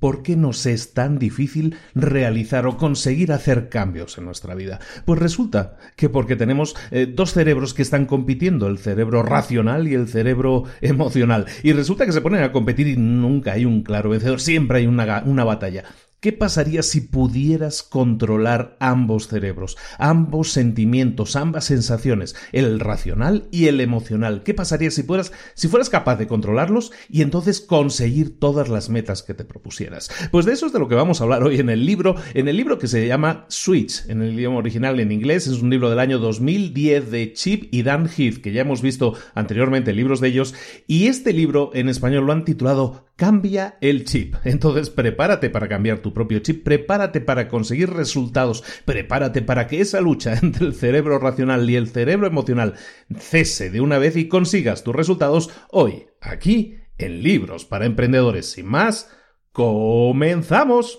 ¿Por qué nos es tan difícil realizar o conseguir hacer cambios en nuestra vida? Pues resulta que porque tenemos eh, dos cerebros que están compitiendo, el cerebro racional y el cerebro emocional. Y resulta que se ponen a competir y nunca hay un claro vencedor, siempre hay una, una batalla. ¿Qué pasaría si pudieras controlar ambos cerebros, ambos sentimientos, ambas sensaciones, el racional y el emocional? ¿Qué pasaría si fueras, capaz de controlarlos y entonces conseguir todas las metas que te propusieras? Pues de eso es de lo que vamos a hablar hoy en el libro, en el libro que se llama Switch, en el idioma original en inglés, es un libro del año 2010 de Chip y Dan Heath, que ya hemos visto anteriormente libros de ellos, y este libro en español lo han titulado Cambia el chip. Entonces prepárate para cambiar tu propio chip, prepárate para conseguir resultados, prepárate para que esa lucha entre el cerebro racional y el cerebro emocional cese de una vez y consigas tus resultados hoy, aquí, en Libros para Emprendedores. Sin más, comenzamos.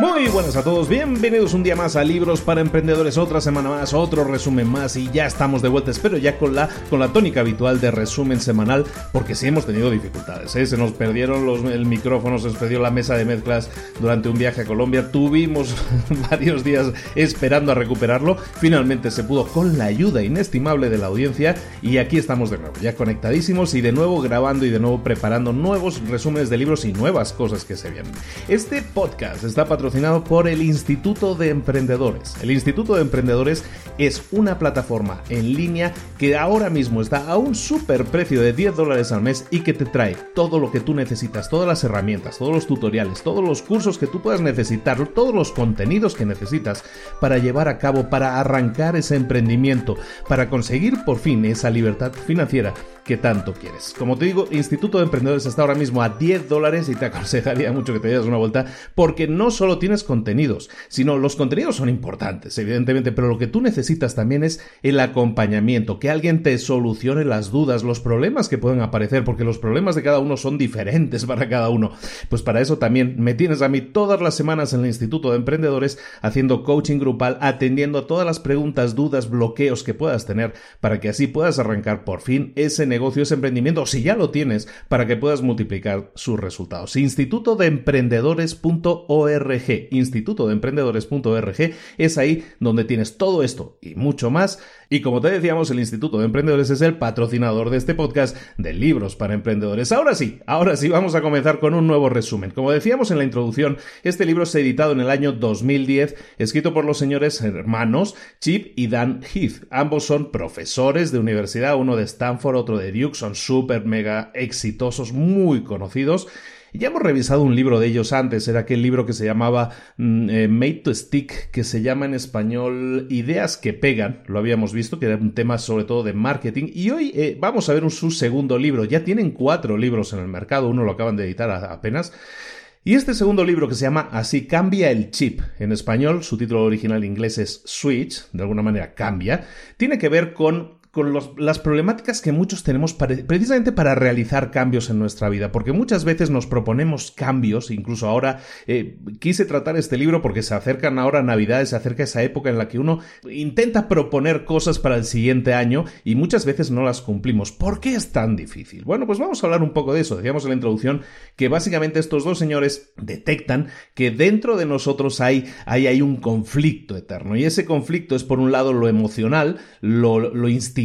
Muy buenas a todos, bienvenidos un día más a Libros para Emprendedores, otra semana más, otro resumen más y ya estamos de vuelta, espero ya con la, con la tónica habitual de resumen semanal, porque sí hemos tenido dificultades, ¿eh? se nos perdieron el micrófono, se nos perdió la mesa de mezclas durante un viaje a Colombia, tuvimos varios días esperando a recuperarlo, finalmente se pudo con la ayuda inestimable de la audiencia y aquí estamos de nuevo, ya conectadísimos y de nuevo grabando y de nuevo preparando nuevos resúmenes de libros y nuevas cosas que se vienen. Este podcast está patrocinado patrocinado por el Instituto de Emprendedores. El Instituto de Emprendedores es una plataforma en línea que ahora mismo está a un super precio de 10 dólares al mes y que te trae todo lo que tú necesitas, todas las herramientas, todos los tutoriales, todos los cursos que tú puedas necesitar, todos los contenidos que necesitas para llevar a cabo, para arrancar ese emprendimiento, para conseguir por fin esa libertad financiera que tanto quieres. Como te digo, Instituto de Emprendedores está ahora mismo a 10 dólares y te aconsejaría mucho que te des una vuelta porque no solo tienes contenidos, sino los contenidos son importantes, evidentemente, pero lo que tú necesitas también es el acompañamiento, que alguien te solucione las dudas, los problemas que pueden aparecer, porque los problemas de cada uno son diferentes para cada uno. Pues para eso también me tienes a mí todas las semanas en el Instituto de Emprendedores haciendo coaching grupal, atendiendo a todas las preguntas, dudas, bloqueos que puedas tener para que así puedas arrancar por fin ese negocio, ese emprendimiento, si ya lo tienes, para que puedas multiplicar sus resultados. Instituto de Emprendedores.org. Instituto de Emprendedores.org es ahí donde tienes todo esto y mucho más. Y como te decíamos, el Instituto de Emprendedores es el patrocinador de este podcast de libros para emprendedores. Ahora sí, ahora sí, vamos a comenzar con un nuevo resumen. Como decíamos en la introducción, este libro se ha editado en el año 2010, escrito por los señores hermanos Chip y Dan Heath. Ambos son profesores de universidad, uno de Stanford, otro de Duke son súper mega exitosos, muy conocidos. Ya hemos revisado un libro de ellos antes, era aquel libro que se llamaba mm, eh, Made to Stick, que se llama en español Ideas que pegan, lo habíamos visto, que era un tema sobre todo de marketing, y hoy eh, vamos a ver un, su segundo libro, ya tienen cuatro libros en el mercado, uno lo acaban de editar apenas, y este segundo libro que se llama Así cambia el chip, en español, su título original inglés es Switch, de alguna manera cambia, tiene que ver con con las problemáticas que muchos tenemos precisamente para realizar cambios en nuestra vida, porque muchas veces nos proponemos cambios, incluso ahora eh, quise tratar este libro porque se acercan ahora Navidades, se acerca esa época en la que uno intenta proponer cosas para el siguiente año y muchas veces no las cumplimos. ¿Por qué es tan difícil? Bueno, pues vamos a hablar un poco de eso. Decíamos en la introducción que básicamente estos dos señores detectan que dentro de nosotros hay, hay, hay un conflicto eterno y ese conflicto es por un lado lo emocional, lo, lo instintivo,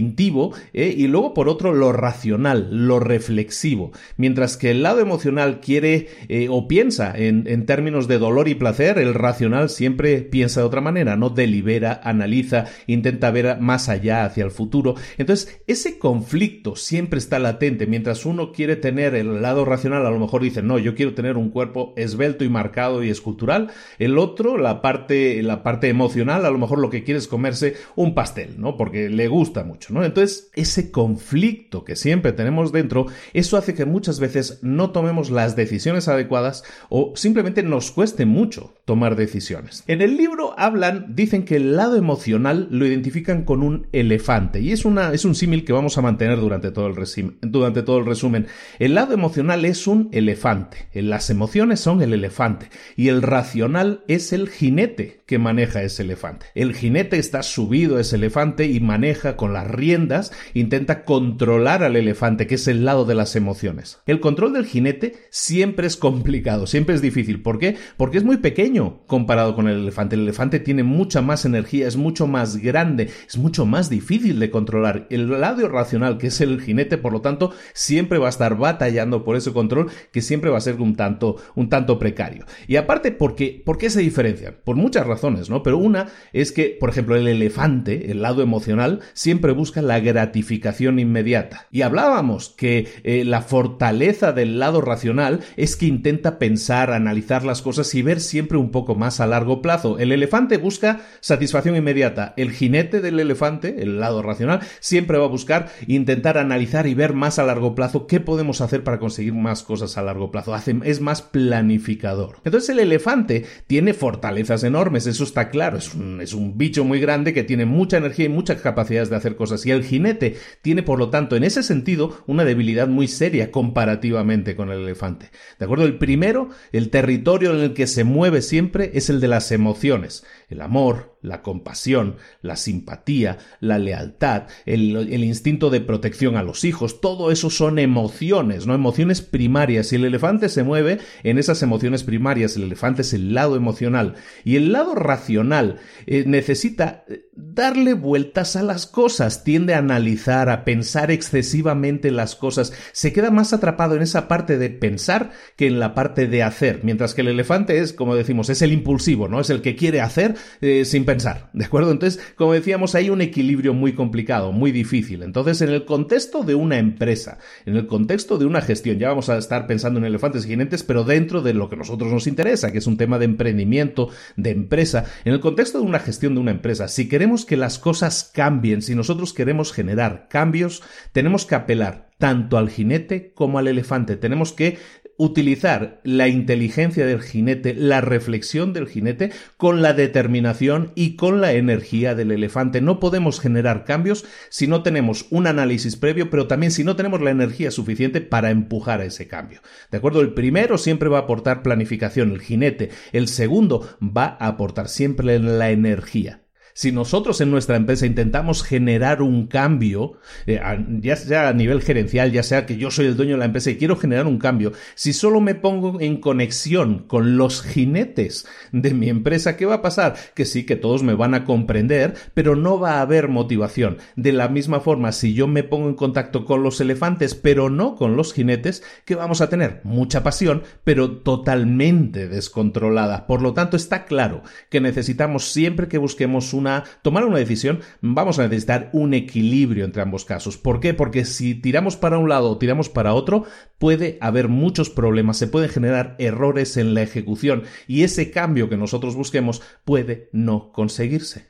¿eh? y luego por otro lo racional, lo reflexivo. Mientras que el lado emocional quiere eh, o piensa en, en, términos de dolor y placer, el racional siempre piensa de otra manera, no delibera, analiza, intenta ver más allá hacia el futuro. Entonces, ese conflicto siempre está latente. Mientras uno quiere tener el lado racional, a lo mejor dice, no, yo quiero tener un cuerpo esbelto y marcado y escultural. El otro, la parte, la parte emocional, a lo mejor lo que quiere es comerse un pastel, ¿no? Porque le gusta mucho. Entonces, ese conflicto que siempre tenemos dentro, eso hace que muchas veces no tomemos las decisiones adecuadas o simplemente nos cueste mucho tomar decisiones. En el libro hablan, dicen que el lado emocional lo identifican con un elefante y es, una, es un símil que vamos a mantener durante todo, el durante todo el resumen. El lado emocional es un elefante, las emociones son el elefante y el racional es el jinete que maneja ese elefante. El jinete está subido a ese elefante y maneja con las riendas, intenta controlar al elefante, que es el lado de las emociones. El control del jinete siempre es complicado, siempre es difícil. ¿Por qué? Porque es muy pequeño comparado con el elefante. El elefante tiene mucha más energía, es mucho más grande, es mucho más difícil de controlar. El lado irracional, que es el jinete, por lo tanto, siempre va a estar batallando por ese control, que siempre va a ser un tanto, un tanto precario. Y aparte, ¿por qué, ¿por qué se diferencian? Por muchas razones, ¿no? Pero una es que, por ejemplo, el elefante, el lado emocional, siempre busca la gratificación inmediata. Y hablábamos que eh, la fortaleza del lado racional es que intenta pensar, analizar las cosas y ver siempre un poco más a largo plazo. El elefante busca satisfacción inmediata. El jinete del elefante, el lado racional, siempre va a buscar intentar analizar y ver más a largo plazo qué podemos hacer para conseguir más cosas a largo plazo. es más planificador. Entonces el elefante tiene fortalezas enormes, eso está claro. Es un bicho muy grande que tiene mucha energía y muchas capacidades de hacer cosas y el jinete tiene, por lo tanto, en ese sentido, una debilidad muy seria comparativamente con el elefante. ¿De acuerdo? El primero, el territorio en el que se mueve siempre es el de las emociones. El amor, la compasión, la simpatía, la lealtad, el, instinto de protección a los hijos, todo eso son emociones, ¿no? Emociones primarias. Si el elefante se mueve en esas emociones primarias, el elefante es el lado emocional. Y el lado racional eh, necesita eh, darle vueltas a las cosas, tiende a analizar, a pensar excesivamente las cosas, se queda más atrapado en esa parte de pensar que en la parte de hacer, mientras que el elefante es, como decimos, es el impulsivo, ¿no? Es el que quiere hacer eh, sin pensar, ¿de acuerdo? Entonces, como decíamos, hay un equilibrio muy complicado, muy difícil. Entonces, en el contexto de una empresa, en el contexto de una gestión, ya vamos a estar pensando en elefantes y jinetes, pero dentro de lo que a nosotros nos interesa, que es un tema de emprendimiento, de empresa, en el contexto de una gestión de una empresa, si queremos que las cosas cambien, si nosotros queremos generar cambios, tenemos que apelar tanto al jinete como al elefante. Tenemos que utilizar la inteligencia del jinete, la reflexión del jinete, con la determinación y con la energía del elefante. No podemos generar cambios si no tenemos un análisis previo, pero también si no tenemos la energía suficiente para empujar a ese cambio. ¿De acuerdo? El primero siempre va a aportar planificación, el jinete. El segundo va a aportar siempre la energía. Si nosotros en nuestra empresa intentamos generar un cambio, eh, ya sea a nivel gerencial, ya sea que yo soy el dueño de la empresa y quiero generar un cambio, si solo me pongo en conexión con los jinetes de mi empresa, ¿qué va a pasar? Que sí, que todos me van a comprender, pero no va a haber motivación. De la misma forma, si yo me pongo en contacto con los elefantes, pero no con los jinetes, ¿qué vamos a tener? Mucha pasión, pero totalmente descontrolada. Por lo tanto, está claro que necesitamos siempre que busquemos una tomar una decisión, vamos a necesitar un equilibrio entre ambos casos. ¿Por qué? Porque si tiramos para un lado o tiramos para otro, puede haber muchos problemas, se pueden generar errores en la ejecución y ese cambio que nosotros busquemos puede no conseguirse.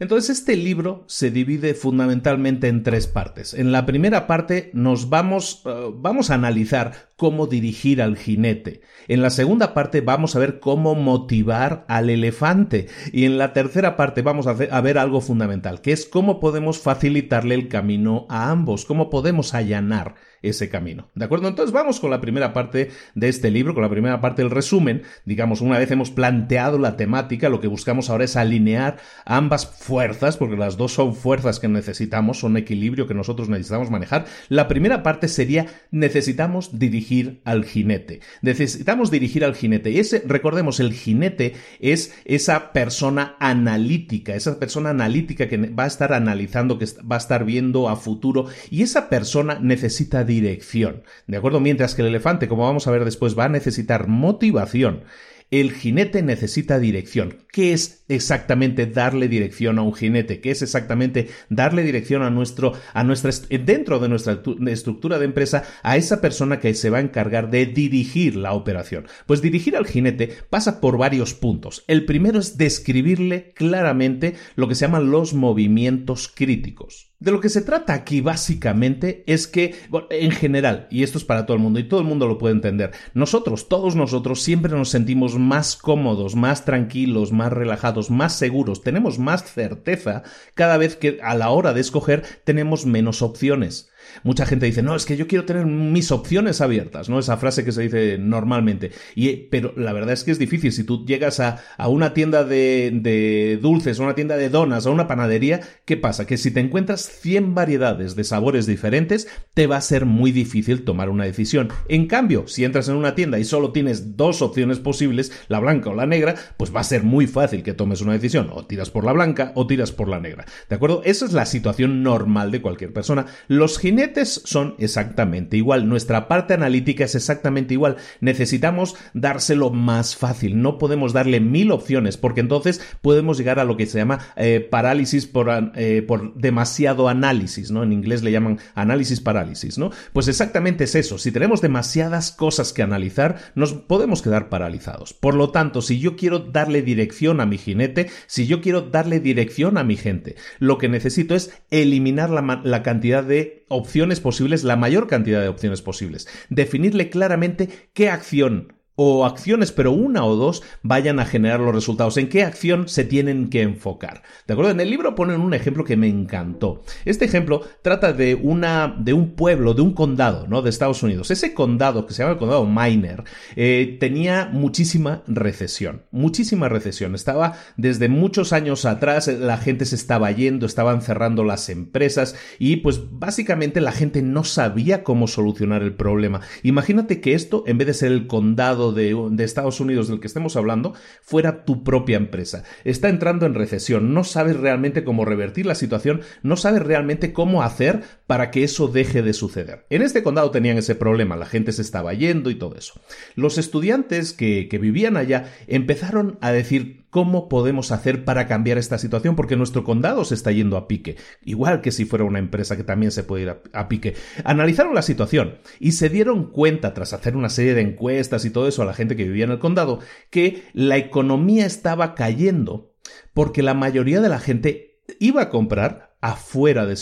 Entonces este libro se divide fundamentalmente en tres partes. En la primera parte nos vamos, uh, vamos a analizar cómo dirigir al jinete. En la segunda parte vamos a ver cómo motivar al elefante. Y en la tercera parte vamos a, ver algo fundamental, que es cómo podemos facilitarle el camino a ambos, cómo podemos allanar ese camino. ¿De acuerdo? Entonces vamos con la primera parte de este libro, con la primera parte del resumen. Digamos, una vez hemos planteado la temática, lo que buscamos ahora es alinear ambas fuerzas, porque las dos son fuerzas que necesitamos, son equilibrio que nosotros necesitamos manejar. La primera parte sería necesitamos dirigir al jinete. Necesitamos dirigir al jinete. Y ese, recordemos, el jinete es esa persona analítica, esa persona analítica que va a estar analizando, que va a estar viendo a futuro, y esa persona necesita dirección. ¿De acuerdo? Mientras que el elefante, como vamos a ver después, va a necesitar motivación. El jinete necesita dirección. ¿Qué es exactamente darle dirección a un jinete? ¿Qué es exactamente darle dirección a nuestro, a nuestra, dentro de nuestra estructura de empresa, a esa persona que se va a encargar de dirigir la operación? Pues dirigir al jinete pasa por varios puntos. El primero es describirle claramente lo que se llaman los movimientos críticos. De lo que se trata aquí básicamente es que, en general, y esto es para todo el mundo y todo el mundo lo puede entender, nosotros, todos nosotros siempre nos sentimos más cómodos, más tranquilos, más relajados, más seguros, tenemos más certeza cada vez que a la hora de escoger tenemos menos opciones. Mucha gente dice, no, es que yo quiero tener mis opciones abiertas, ¿no? Esa frase que se dice normalmente. Y, pero la verdad es que es difícil. Si tú llegas a, a una tienda de, de dulces, a una tienda de donas, a una panadería, ¿qué pasa? Que si te encuentras 100 variedades de sabores diferentes, te va a ser muy difícil tomar una decisión. En cambio, si entras en una tienda y solo tienes dos opciones posibles, la blanca o la negra, pues va a ser muy fácil que tomes una decisión. O tiras por la blanca o tiras por la negra. ¿De acuerdo? Esa es la situación normal de cualquier persona. Los jinetes son exactamente igual, nuestra parte analítica es exactamente igual. Necesitamos dárselo más fácil, no podemos darle mil opciones porque entonces podemos llegar a lo que se llama eh, parálisis por, eh, por demasiado análisis, ¿no? En inglés le llaman análisis parálisis, ¿no? Pues exactamente es eso, si tenemos demasiadas cosas que analizar, nos podemos quedar paralizados. Por lo tanto, si yo quiero darle dirección a mi jinete, si yo quiero darle dirección a mi gente, lo que necesito es eliminar la, la cantidad de opciones posibles, la mayor cantidad de opciones posibles. Definirle claramente qué acción o acciones, pero una o dos vayan a generar los resultados. ¿En qué acción se tienen que enfocar? ¿De acuerdo? En el libro ponen un ejemplo que me encantó. Este ejemplo trata de una, de un pueblo, de un condado, ¿no? De Estados Unidos. Ese condado, que se llama el condado Miner, eh, tenía muchísima recesión. Muchísima recesión. Estaba desde muchos años atrás, la gente se estaba yendo, estaban cerrando las empresas y pues básicamente la gente no sabía cómo solucionar el problema. Imagínate que esto, en vez de ser el condado de, Estados Unidos del que estemos hablando fuera tu propia empresa. Está entrando en recesión, no sabes realmente cómo revertir la situación, no sabes realmente cómo hacer para que eso deje de suceder. En este condado tenían ese problema, la gente se estaba yendo y todo eso. Los estudiantes que, que vivían allá empezaron a decir, ¿Cómo podemos hacer para cambiar esta situación? Porque nuestro condado se está yendo a pique, igual que si fuera una empresa que también se puede ir a, pique. Analizaron la situación y se dieron cuenta, tras hacer una serie de encuestas y todo eso a la gente que vivía en el condado, que la economía estaba cayendo porque la mayoría de la gente iba a comprar afuera de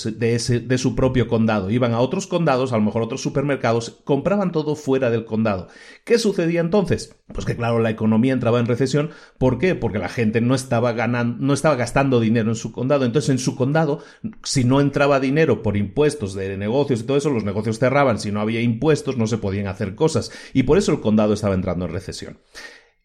su, propio condado. Iban a otros condados, a lo mejor otros supermercados, compraban todo fuera del condado. ¿Qué sucedía entonces? Pues que claro, la economía entraba en recesión. ¿Por qué? Porque la gente no estaba ganando, no estaba gastando dinero en su condado. Entonces, en su condado, si no entraba dinero por impuestos de negocios y todo eso, los negocios cerraban. Si no había impuestos, no se podían hacer cosas. Y por eso el condado estaba entrando en recesión.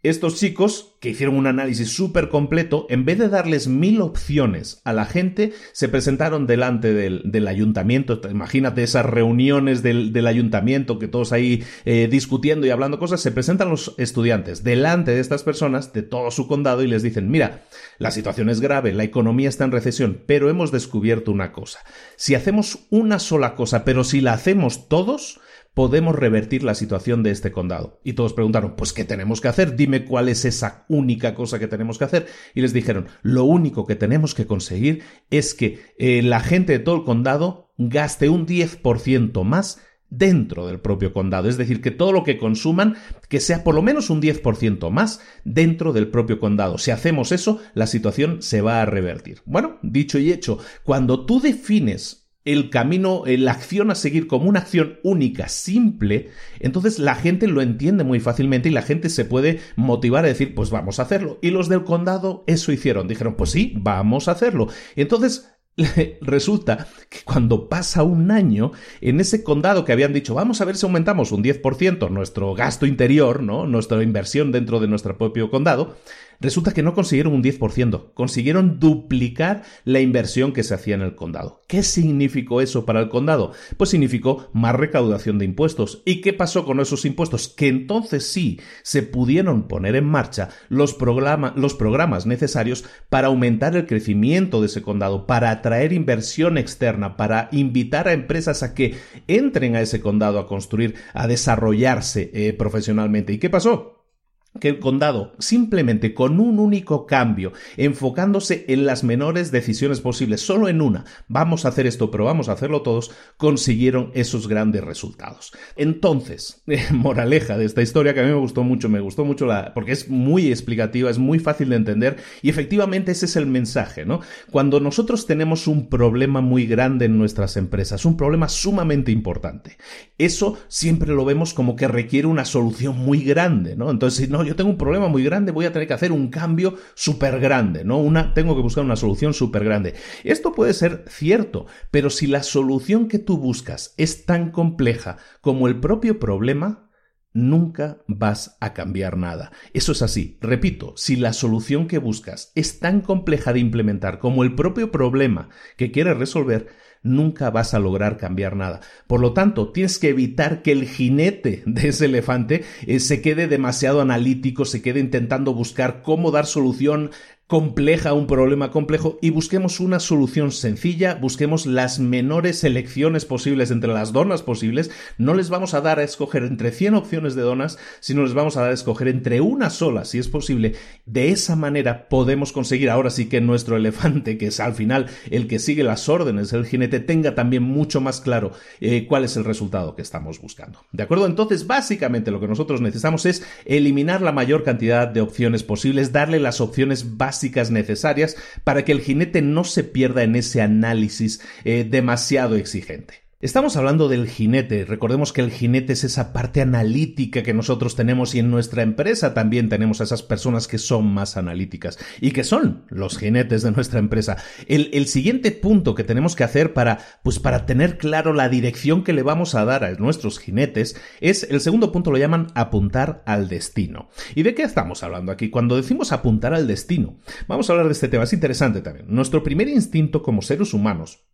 Estos chicos, que hicieron un análisis súper completo, en vez de darles mil opciones a la gente, se presentaron delante del, ayuntamiento. Imagínate esas reuniones del, ayuntamiento, que todos ahí eh, discutiendo y hablando cosas, se presentan los estudiantes delante de estas personas, de todo su condado, y les dicen, mira, la situación es grave, la economía está en recesión, pero hemos descubierto una cosa. Si hacemos una sola cosa, pero si la hacemos todos, podemos revertir la situación de este condado. Y todos preguntaron, pues ¿qué tenemos que hacer? Dime cuál es esa única cosa que tenemos que hacer. Y les dijeron, lo único que tenemos que conseguir es que eh, la gente de todo el condado gaste un 10% más dentro del propio condado. Es decir, que todo lo que consuman, que sea por lo menos un 10% más dentro del propio condado. Si hacemos eso, la situación se va a revertir. Bueno, dicho y hecho, cuando tú defines el camino, eh, la acción a seguir como una acción única, simple, entonces la gente lo entiende muy fácilmente y la gente se puede motivar a decir, pues vamos a hacerlo. Y los del condado eso hicieron, dijeron, pues sí, vamos a hacerlo. entonces resulta que cuando pasa un año, en ese condado que habían dicho, vamos a ver si aumentamos un 10% nuestro gasto interior, ¿no? Nuestra inversión dentro de nuestro propio condado, Resulta que no consiguieron un 10%, consiguieron duplicar la inversión que se hacía en el condado. ¿Qué significó eso para el condado? Pues significó más recaudación de impuestos. ¿Y qué pasó con esos impuestos? Que entonces sí se pudieron poner en marcha los, programas necesarios para aumentar el crecimiento de ese condado, para atraer inversión externa, para invitar a empresas a que entren a ese condado a construir, a desarrollarse eh, profesionalmente. ¿Y qué pasó? Que el condado, simplemente con un único cambio, enfocándose en las menores decisiones posibles, solo en una, vamos a hacer esto, pero vamos a hacerlo todos, consiguieron esos grandes resultados. Entonces, moraleja de esta historia que a mí me gustó mucho, me gustó mucho la, porque es muy explicativa, es muy fácil de entender y efectivamente ese es el mensaje, ¿no? Cuando nosotros tenemos un problema muy grande en nuestras empresas, un problema sumamente importante, eso siempre lo vemos como que requiere una solución muy grande, ¿no? Entonces, si no yo tengo un problema muy grande, voy a tener que hacer un cambio súper grande, ¿no? Una, tengo que buscar una solución súper grande. Esto puede ser cierto, pero si la solución que tú buscas es tan compleja como el propio problema, nunca vas a cambiar nada. Eso es así. Repito, si la solución que buscas es tan compleja de implementar como el propio problema que quieres resolver, nunca vas a lograr cambiar nada. Por lo tanto, tienes que evitar que el jinete de ese elefante eh, se quede demasiado analítico, se quede intentando buscar cómo dar solución compleja, un problema complejo y busquemos una solución sencilla, busquemos las menores elecciones posibles entre las donas posibles, no les vamos a dar a escoger entre 100 opciones de donas, sino les vamos a dar a escoger entre una sola, si es posible. De esa manera podemos conseguir ahora sí que nuestro elefante, que es al final el que sigue las órdenes del jinete, tenga también mucho más claro eh, cuál es el resultado que estamos buscando. ¿De acuerdo? Entonces, básicamente lo que nosotros necesitamos es eliminar la mayor cantidad de opciones posibles, darle las opciones básicas necesarias para que el jinete no se pierda en ese análisis eh, demasiado exigente. Estamos hablando del jinete. Recordemos que el jinete es esa parte analítica que nosotros tenemos y en nuestra empresa también tenemos a esas personas que son más analíticas y que son los jinetes de nuestra empresa. El, siguiente punto que tenemos que hacer para, pues para tener claro la dirección que le vamos a dar a nuestros jinetes es, el segundo punto lo llaman apuntar al destino. ¿Y de qué estamos hablando aquí? Cuando decimos apuntar al destino, vamos a hablar de este tema. Es interesante también. Nuestro primer instinto como seres humanos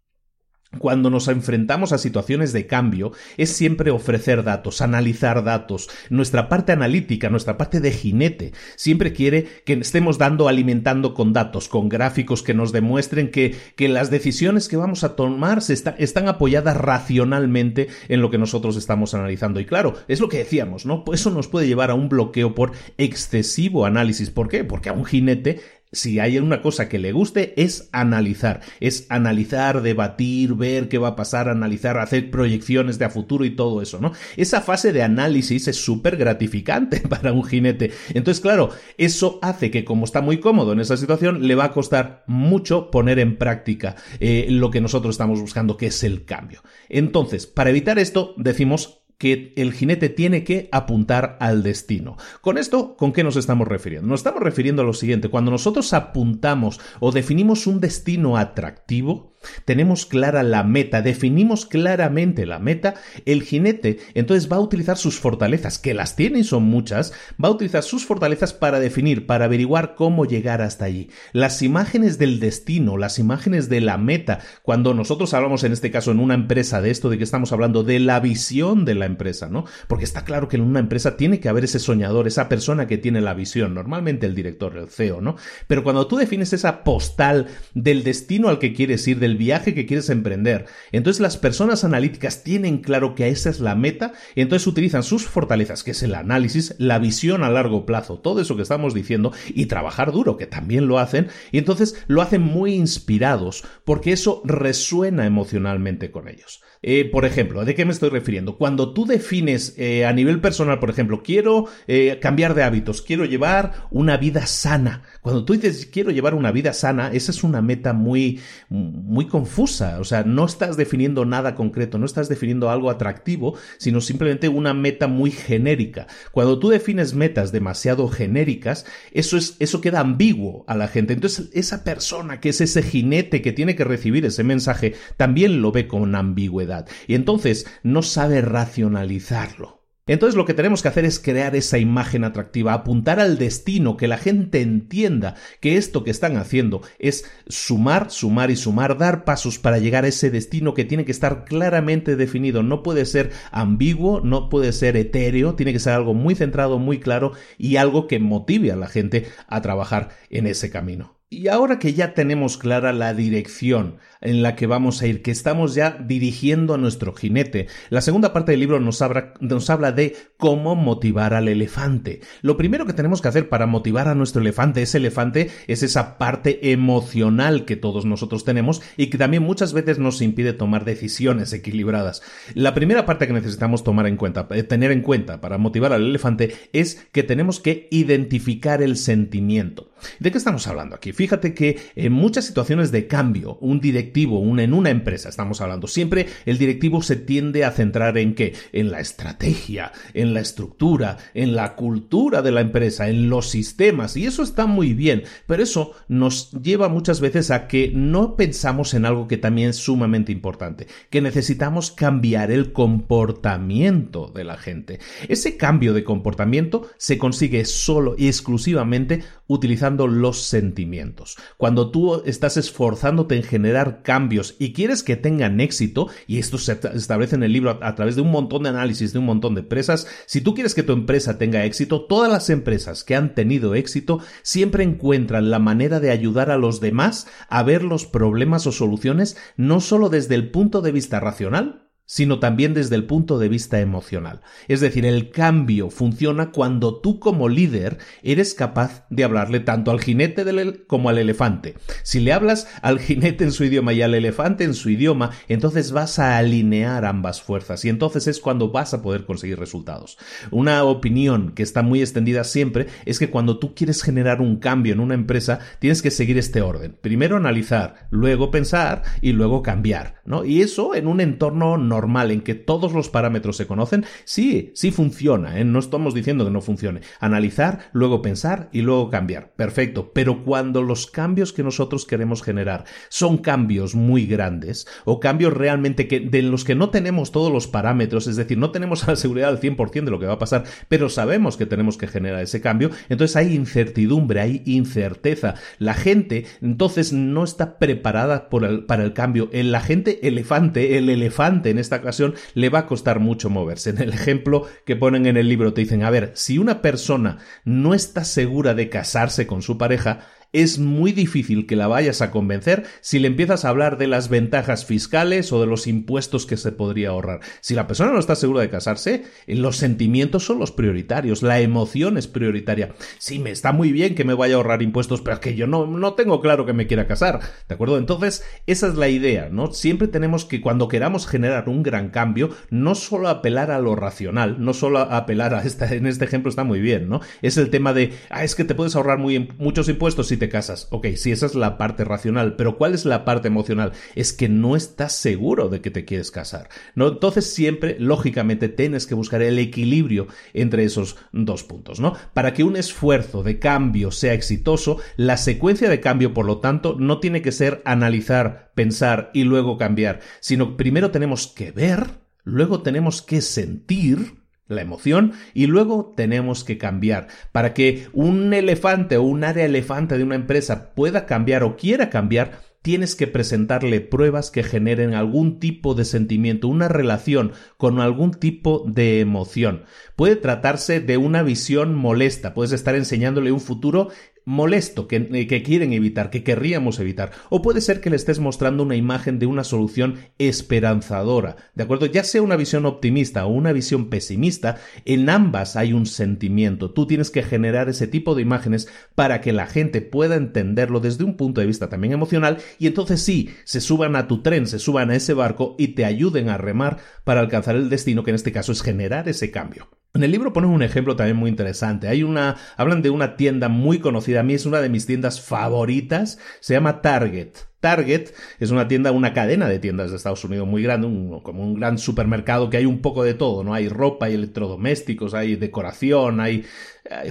cuando nos enfrentamos a situaciones de cambio es siempre ofrecer datos, analizar datos. Nuestra parte analítica, nuestra parte de jinete, siempre quiere que estemos dando, alimentando con datos, con gráficos que nos demuestren que, las decisiones que vamos a tomar se están apoyadas racionalmente en lo que nosotros estamos analizando. Y claro, es lo que decíamos, ¿no? Eso nos puede llevar a un bloqueo por excesivo análisis. ¿Por qué? Porque a un jinete si hay una cosa que le guste es analizar, es analizar, debatir, ver qué va a pasar, analizar, hacer proyecciones de a futuro y todo eso, ¿no? Esa fase de análisis es súper gratificante para un jinete. Entonces, claro, eso hace que como está muy cómodo en esa situación, le va a costar mucho poner en práctica eh, lo que nosotros estamos buscando, que es el cambio. Entonces, para evitar esto, decimos que el jinete tiene que apuntar al destino. Con esto, ¿con qué nos estamos refiriendo? Nos estamos refiriendo a lo siguiente, cuando nosotros apuntamos o definimos un destino atractivo, tenemos clara la meta, definimos claramente la meta, el jinete entonces va a utilizar sus fortalezas, que las tiene y son muchas, va a utilizar sus fortalezas para definir, para averiguar cómo llegar hasta allí. Las imágenes del destino, las imágenes de la meta, cuando nosotros hablamos en este caso en una empresa de esto, de que estamos hablando de la visión de la empresa, ¿no? Porque está claro que en una empresa tiene que haber ese soñador, esa persona que tiene la visión, normalmente el director, el CEO, ¿no? Pero cuando tú defines esa postal del destino al que quieres ir, el viaje que quieres emprender. Entonces las personas analíticas tienen claro que esa es la meta y entonces utilizan sus fortalezas, que es el análisis, la visión a largo plazo, todo eso que estamos diciendo y trabajar duro, que también lo hacen, y entonces lo hacen muy inspirados porque eso resuena emocionalmente con ellos. Eh, por ejemplo, ¿de qué me estoy refiriendo? Cuando tú defines eh, a nivel personal, por ejemplo, quiero eh, cambiar de hábitos, quiero llevar una vida sana. Cuando tú dices quiero llevar una vida sana, esa es una meta muy, muy confusa. O sea, no estás definiendo nada concreto, no estás definiendo algo atractivo, sino simplemente una meta muy genérica. Cuando tú defines metas demasiado genéricas, eso es, eso queda ambiguo a la gente. Entonces, esa persona que es ese jinete que tiene que recibir ese mensaje, también lo ve con ambigüedad y entonces no sabe racionalizarlo. Entonces lo que tenemos que hacer es crear esa imagen atractiva, apuntar al destino, que la gente entienda que esto que están haciendo es sumar, sumar y sumar, dar pasos para llegar a ese destino que tiene que estar claramente definido, no puede ser ambiguo, no puede ser etéreo, tiene que ser algo muy centrado, muy claro y algo que motive a la gente a trabajar en ese camino. Y ahora que ya tenemos clara la dirección en la que vamos a ir, que estamos ya dirigiendo a nuestro jinete, la segunda parte del libro nos habla, de cómo motivar al elefante. Lo primero que tenemos que hacer para motivar a nuestro elefante, ese elefante es esa parte emocional que todos nosotros tenemos y que también muchas veces nos impide tomar decisiones equilibradas. La primera parte que necesitamos tomar en cuenta, eh, tener en cuenta para motivar al elefante es que tenemos que identificar el sentimiento. ¿De qué estamos hablando aquí? Fíjate que en muchas situaciones de cambio, un en una empresa estamos hablando, siempre el directivo se tiende a centrar en qué? En la estrategia, en la estructura, en la cultura de la empresa, en los sistemas, y eso está muy bien, pero eso nos lleva muchas veces a que no pensamos en algo que también es sumamente importante, que necesitamos cambiar el comportamiento de la gente. Ese cambio de comportamiento se consigue solo y exclusivamente utilizando los sentimientos. Cuando tú estás esforzándote en generar cambios y quieres que tengan éxito, y esto se establece en el libro a, través de un montón de análisis de un montón de empresas, si tú quieres que tu empresa tenga éxito, todas las empresas que han tenido éxito siempre encuentran la manera de ayudar a los demás a ver los problemas o soluciones no solo desde el punto de vista racional, sino también desde el punto de vista emocional. Es decir, el cambio funciona cuando tú como líder eres capaz de hablarle tanto al jinete como al elefante. Si le hablas al jinete en su idioma y al elefante en su idioma, entonces vas a alinear ambas fuerzas y entonces es cuando vas a poder conseguir resultados. Una opinión que está muy extendida siempre es que cuando tú quieres generar un cambio en una empresa, tienes que seguir este orden. Primero analizar, luego pensar y luego cambiar, ¿no? Y eso en un entorno normal normal en que todos los parámetros se conocen, sí, sí funciona, ¿eh? no estamos diciendo que no funcione. Analizar, luego pensar y luego cambiar. Perfecto, pero cuando los cambios que nosotros queremos generar son cambios muy grandes o cambios realmente que, de los que no tenemos todos los parámetros, es decir, no tenemos la seguridad al 100% de lo que va a pasar, pero sabemos que tenemos que generar ese cambio, entonces hay incertidumbre, hay incerteza. La gente entonces no está preparada para el cambio. El agente elefante, el elefante en esta ocasión, le va a costar mucho moverse. En el ejemplo que ponen en el libro te dicen, a ver, si una persona no está segura de casarse con su pareja, es muy difícil que la vayas a convencer si le empiezas a hablar de las ventajas fiscales o de los impuestos que se podría ahorrar. Si la persona no está segura de casarse, los sentimientos son los prioritarios, la emoción es prioritaria. Sí, me está muy bien que me vaya a ahorrar impuestos, pero es que yo no, no tengo claro que me quiera casar, ¿de acuerdo? Entonces, esa es la idea, ¿no? Siempre tenemos que, cuando queramos generar un gran cambio, no solo apelar a lo racional, no solo apelar a esta, en este ejemplo está muy bien, ¿no? Es el tema de, ah, es que te puedes ahorrar muy, muchos impuestos si te casas. Ok, sí, esa es la parte racional, pero ¿cuál es la parte emocional? Es que no estás seguro de que te quieres casar. ¿no? Entonces siempre, lógicamente, tienes que buscar el equilibrio entre esos dos puntos, ¿no? Para que un esfuerzo de cambio sea exitoso, la secuencia de cambio, por lo tanto, no tiene que ser analizar, pensar y luego cambiar, sino primero tenemos que ver, luego tenemos que sentir, la emoción y luego tenemos que cambiar. Para que un elefante o un área elefante de una empresa pueda cambiar o quiera cambiar, tienes que presentarle pruebas que generen algún tipo de sentimiento, una relación con algún tipo de emoción. Puede tratarse de una visión molesta, puedes estar enseñándole un futuro molesto eh, que, quieren evitar, que querríamos evitar. O puede ser que le estés mostrando una imagen de una solución esperanzadora. ¿De acuerdo? Ya sea una visión optimista o una visión pesimista, en ambas hay un sentimiento. Tú tienes que generar ese tipo de imágenes para que la gente pueda entenderlo desde un punto de vista también emocional y entonces sí, se suban a tu tren, se suban a ese barco y te ayuden a remar para alcanzar el destino que en este caso es generar ese cambio. En el libro ponen un ejemplo también muy interesante. Hay una, hablan de una tienda muy conocida. A mí es una de mis tiendas favoritas. Se llama Target. Target es una tienda, una cadena de tiendas de Estados Unidos muy grande, como un gran supermercado que hay un poco de todo, ¿no? Hay ropa, hay electrodomésticos, hay decoración, hay,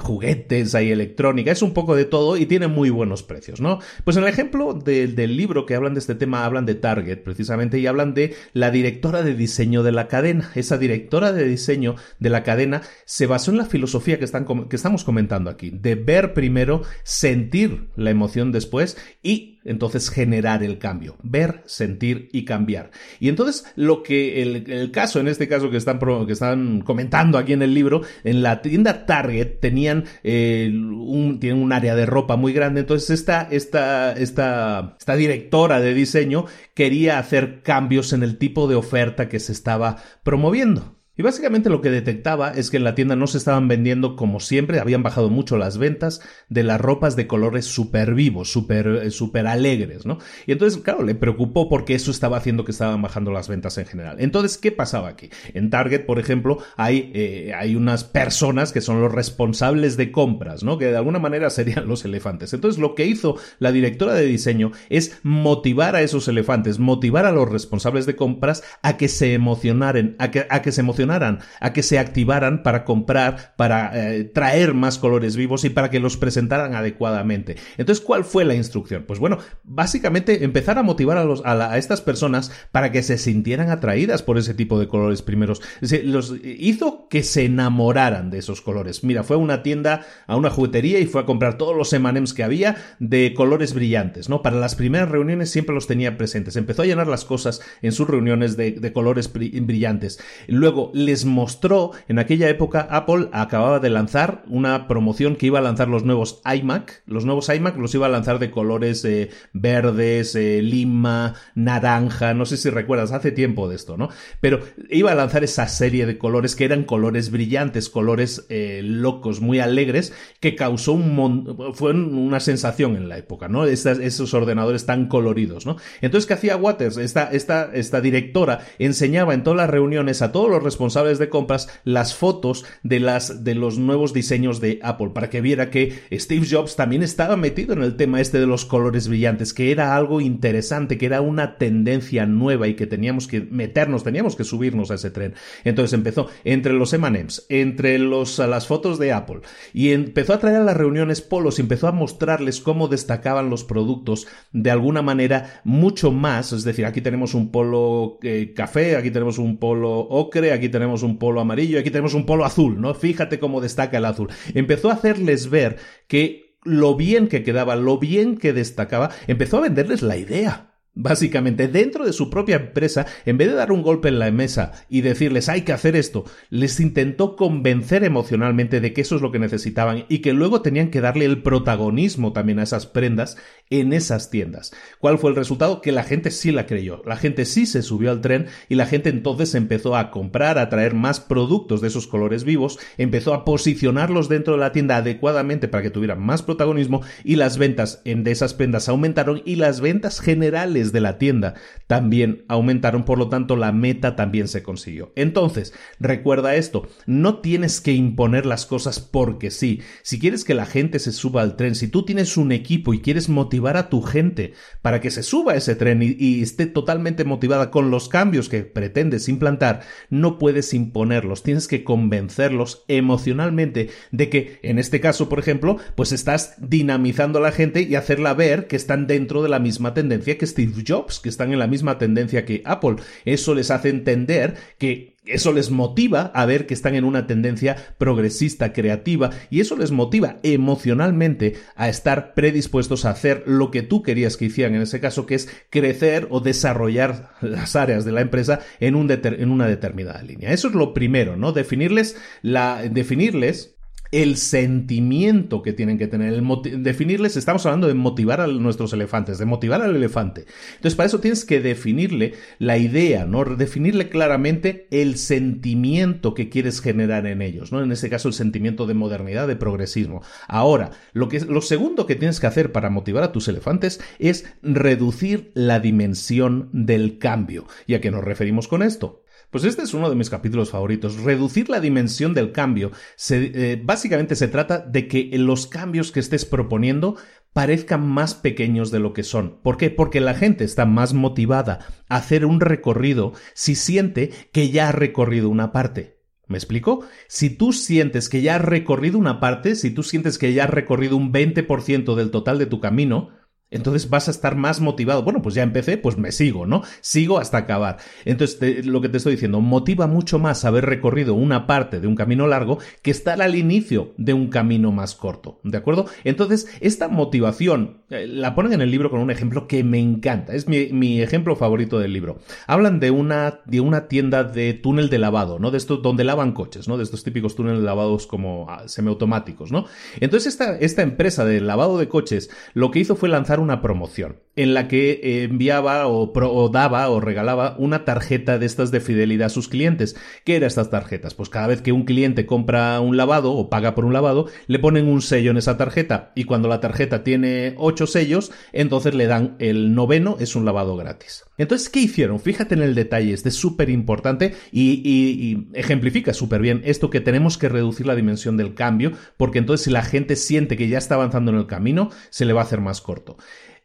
juguetes, hay electrónica, es un poco de todo y tiene muy buenos precios, ¿no? Pues en el ejemplo del libro que hablan de este tema, hablan de Target precisamente y hablan de la directora de diseño de la cadena. Esa directora de diseño de la cadena se basó en la filosofía que, están, que estamos comentando aquí, de ver primero, sentir la emoción después y entonces generar el cambio, ver, sentir y cambiar. Y entonces lo que el, caso, en este caso que están, que están comentando aquí en el libro, en la tienda Target tenían eh, un, tienen un área de ropa muy grande, entonces esta, esta, esta, esta directora de diseño quería hacer cambios en el tipo de oferta que se estaba promoviendo. Y básicamente lo que detectaba es que en la tienda no se estaban vendiendo como siempre, habían bajado mucho las ventas de las ropas de colores súper vivos, súper eh, super alegres, ¿no? Y entonces, claro, le preocupó porque eso estaba haciendo que estaban bajando las ventas en general. Entonces, ¿qué pasaba aquí? En Target, por ejemplo, hay, eh, hay unas personas que son los responsables de compras, ¿no? Que de alguna manera serían los elefantes. Entonces, lo que hizo la directora de diseño es motivar a esos elefantes, motivar a los responsables de compras a que se emocionaran, a que, a que se emocionaran a que se activaran para comprar, para eh, traer más colores vivos y para que los presentaran adecuadamente. Entonces, ¿cuál fue la instrucción? Pues bueno, básicamente empezar a motivar a, estas personas para que se sintieran atraídas por ese tipo de colores primeros. los hizo que se enamoraran de esos colores. Mira, fue a una tienda, a una juguetería y fue a comprar todos los M&M's que había de colores brillantes, ¿no? Para las primeras reuniones siempre los tenía presentes. Empezó a llenar las cosas en sus reuniones de, de colores brillantes. Luego les mostró, en aquella época Apple acababa de lanzar una promoción que iba a lanzar los nuevos iMac. Los nuevos iMac los iba a lanzar de colores eh, verdes, eh, lima, naranja, no sé si recuerdas, hace tiempo de esto, ¿no? Pero iba a lanzar esa serie de colores que eran colores brillantes, colores eh, locos, muy alegres, que causó un fue una sensación en la época, ¿no? esos ordenadores tan coloridos, ¿no? Entonces, ¿qué hacía Waters? Esta, esta directora enseñaba en todas las reuniones a todos los responsables de compras las fotos de las de los nuevos diseños de Apple para que viera que Steve Jobs también estaba metido en el tema este de los colores brillantes, que era algo interesante, que era una tendencia nueva y que teníamos que meternos, teníamos que subirnos a ese tren. Entonces empezó entre los M&M's, entre los las fotos de Apple y empezó a traer a las reuniones polos y empezó a mostrarles cómo destacaban los productos de alguna manera mucho más, es decir, aquí tenemos un polo eh, café, aquí tenemos un polo ocre, aquí tenemos un polo amarillo, aquí tenemos un polo azul, ¿no? Fíjate cómo destaca el azul. Empezó a hacerles ver que lo bien que quedaba, lo bien que destacaba, empezó a venderles la idea. Básicamente, dentro de su propia empresa, en vez de dar un golpe en la mesa y decirles hay que hacer esto, les intentó convencer emocionalmente de que eso es lo que necesitaban y que luego tenían que darle el protagonismo también a esas prendas en esas tiendas. ¿Cuál fue el resultado? Que la gente sí la creyó, la gente sí se subió al tren y la gente entonces empezó a comprar, a traer más productos de esos colores vivos, empezó a posicionarlos dentro de la tienda adecuadamente para que tuvieran más protagonismo y las ventas de esas prendas aumentaron y las ventas generales de la tienda también aumentaron, por lo tanto la meta también se consiguió. Entonces, recuerda esto, no tienes que imponer las cosas porque sí. Si quieres que la gente se suba al tren, si tú tienes un equipo y quieres motivar a tu gente para que se suba a ese tren y, esté totalmente motivada con los cambios que pretendes implantar, no puedes imponerlos, tienes que convencerlos emocionalmente de que, en este caso, por ejemplo, pues estás dinamizando a la gente y hacerla ver que están dentro de la misma tendencia que Steve Jobs, que están en la misma tendencia que Apple. Eso les hace entender que eso les motiva a ver que están en una tendencia progresista, creativa, y eso les motiva emocionalmente a estar predispuestos a hacer lo que tú querías que hicieran en ese caso, que es crecer o desarrollar las áreas de la empresa en, un en una determinada línea. Eso es lo primero, ¿no? Definirles la, definirles el sentimiento que tienen que tener, definirles, estamos hablando de motivar a nuestros elefantes, de motivar al elefante. Entonces, para eso tienes que definirle la idea, ¿no? Definirle claramente el sentimiento que quieres generar en ellos, ¿no? En este caso, el sentimiento de modernidad, de progresismo. Ahora, lo, que, lo segundo que tienes que hacer para motivar a tus elefantes es reducir la dimensión del cambio. ¿Y a qué nos referimos con esto? Pues este es uno de mis capítulos favoritos. Reducir la dimensión del cambio. Eh, básicamente se trata de que los cambios que estés proponiendo parezcan más pequeños de lo que son. ¿Por qué? Porque la gente está más motivada a hacer un recorrido si siente que ya ha recorrido una parte. ¿Me explico? Si tú sientes que ya has recorrido una parte, si tú sientes que ya has recorrido un 20% del total de tu camino, entonces vas a estar más motivado. Bueno, pues ya empecé, pues me sigo, ¿no? Sigo hasta acabar. Entonces, lo que te estoy diciendo, motiva mucho más haber recorrido una parte de un camino largo que estar al inicio de un camino más corto, ¿de acuerdo? Entonces, esta motivación eh, la ponen en el libro con un ejemplo que me encanta. Es mi, ejemplo favorito del libro. Hablan de una, de una tienda de túnel de lavado, ¿no? De esto donde lavan coches, ¿no? De estos típicos túneles lavados como ah, semiautomáticos, ¿no? Entonces, esta, esta empresa de lavado de coches lo que hizo fue lanzar una promoción en la que enviaba o, daba o regalaba una tarjeta de estas de fidelidad a sus clientes. ¿Qué eran estas tarjetas? Pues cada vez que un cliente compra un lavado o paga por un lavado, le ponen un sello en esa tarjeta y cuando la tarjeta tiene ocho sellos, entonces le dan el noveno, es un lavado gratis. Entonces, ¿qué hicieron? Fíjate en el detalle, este es súper importante y, y ejemplifica súper bien esto que tenemos que reducir la dimensión del cambio, porque entonces si la gente siente que ya está avanzando en el camino, se le va a hacer más corto.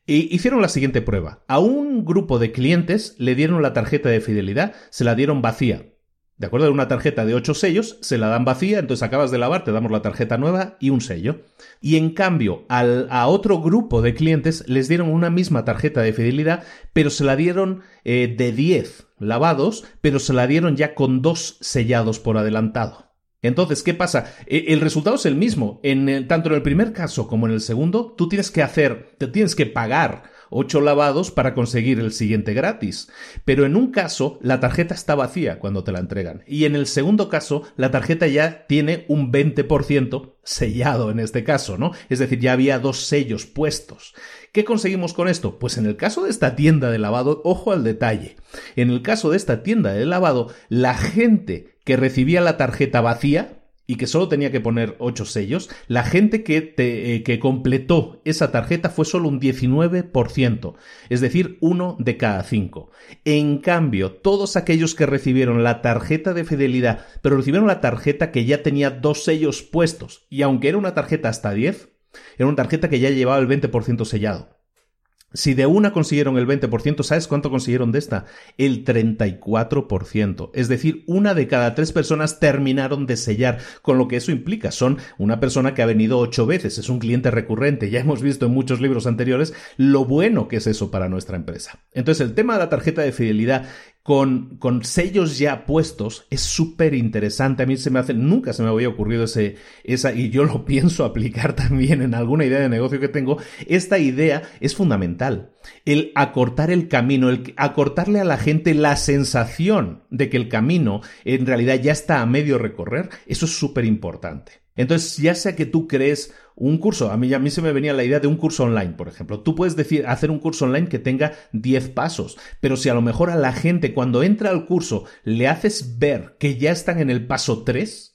Y hicieron la siguiente prueba. A un grupo de clientes le dieron la tarjeta de fidelidad, se la dieron vacía. De acuerdo, una tarjeta de ocho sellos, se la dan vacía, entonces acabas de lavar, te damos la tarjeta nueva y un sello. Y en cambio, a otro grupo de clientes les dieron una misma tarjeta de fidelidad, pero se la dieron eh, de 10 lavados, pero se la dieron ya con dos sellados por adelantado. Entonces, ¿qué pasa? E, el resultado es el mismo. En tanto en el primer caso como en el segundo, tú tienes que hacer, te tienes que pagar ocho lavados para conseguir el siguiente gratis. Pero en un caso, la tarjeta está vacía cuando te la entregan. Y en el segundo caso, la tarjeta ya tiene un 20% sellado en este caso, ¿no? Es decir, ya había dos sellos puestos. ¿Qué conseguimos con esto? Pues en el caso de esta tienda de lavado, ojo al detalle. En el caso de esta tienda de lavado, la gente que recibía la tarjeta vacía y que solo tenía que poner 8 sellos, la gente que, eh, que completó esa tarjeta fue solo un 19%, es decir, uno de cada cinco. En cambio, todos aquellos que recibieron la tarjeta de fidelidad, pero recibieron la tarjeta que ya tenía dos sellos puestos, y aunque era una tarjeta hasta 10, era una tarjeta que ya llevaba el 20% sellado. Si de una consiguieron el 20%, ¿sabes cuánto consiguieron de esta? El 34%. Es decir, una de cada tres personas terminaron de sellar, con lo que eso implica. Son una persona que ha venido ocho veces, es un cliente recurrente. Ya hemos visto en muchos libros anteriores lo bueno que es eso para nuestra empresa. Entonces, el tema de la tarjeta de fidelidad con, con sellos ya puestos es súper interesante. A mí se me hace, nunca se me había ocurrido ese, esa, y yo lo pienso aplicar también en alguna idea de negocio que tengo. Esta idea es fundamental. El acortar el camino, el acortarle a la gente la sensación de que el camino en realidad ya está a medio recorrer, eso es súper importante. Entonces, ya sea que tú crees un curso, a mí, a mí se me venía la idea de un curso online, por ejemplo. Tú puedes decir, hacer un curso online que tenga 10 pasos, pero si a lo mejor a la gente cuando entra al curso le haces ver que ya están en el paso 3,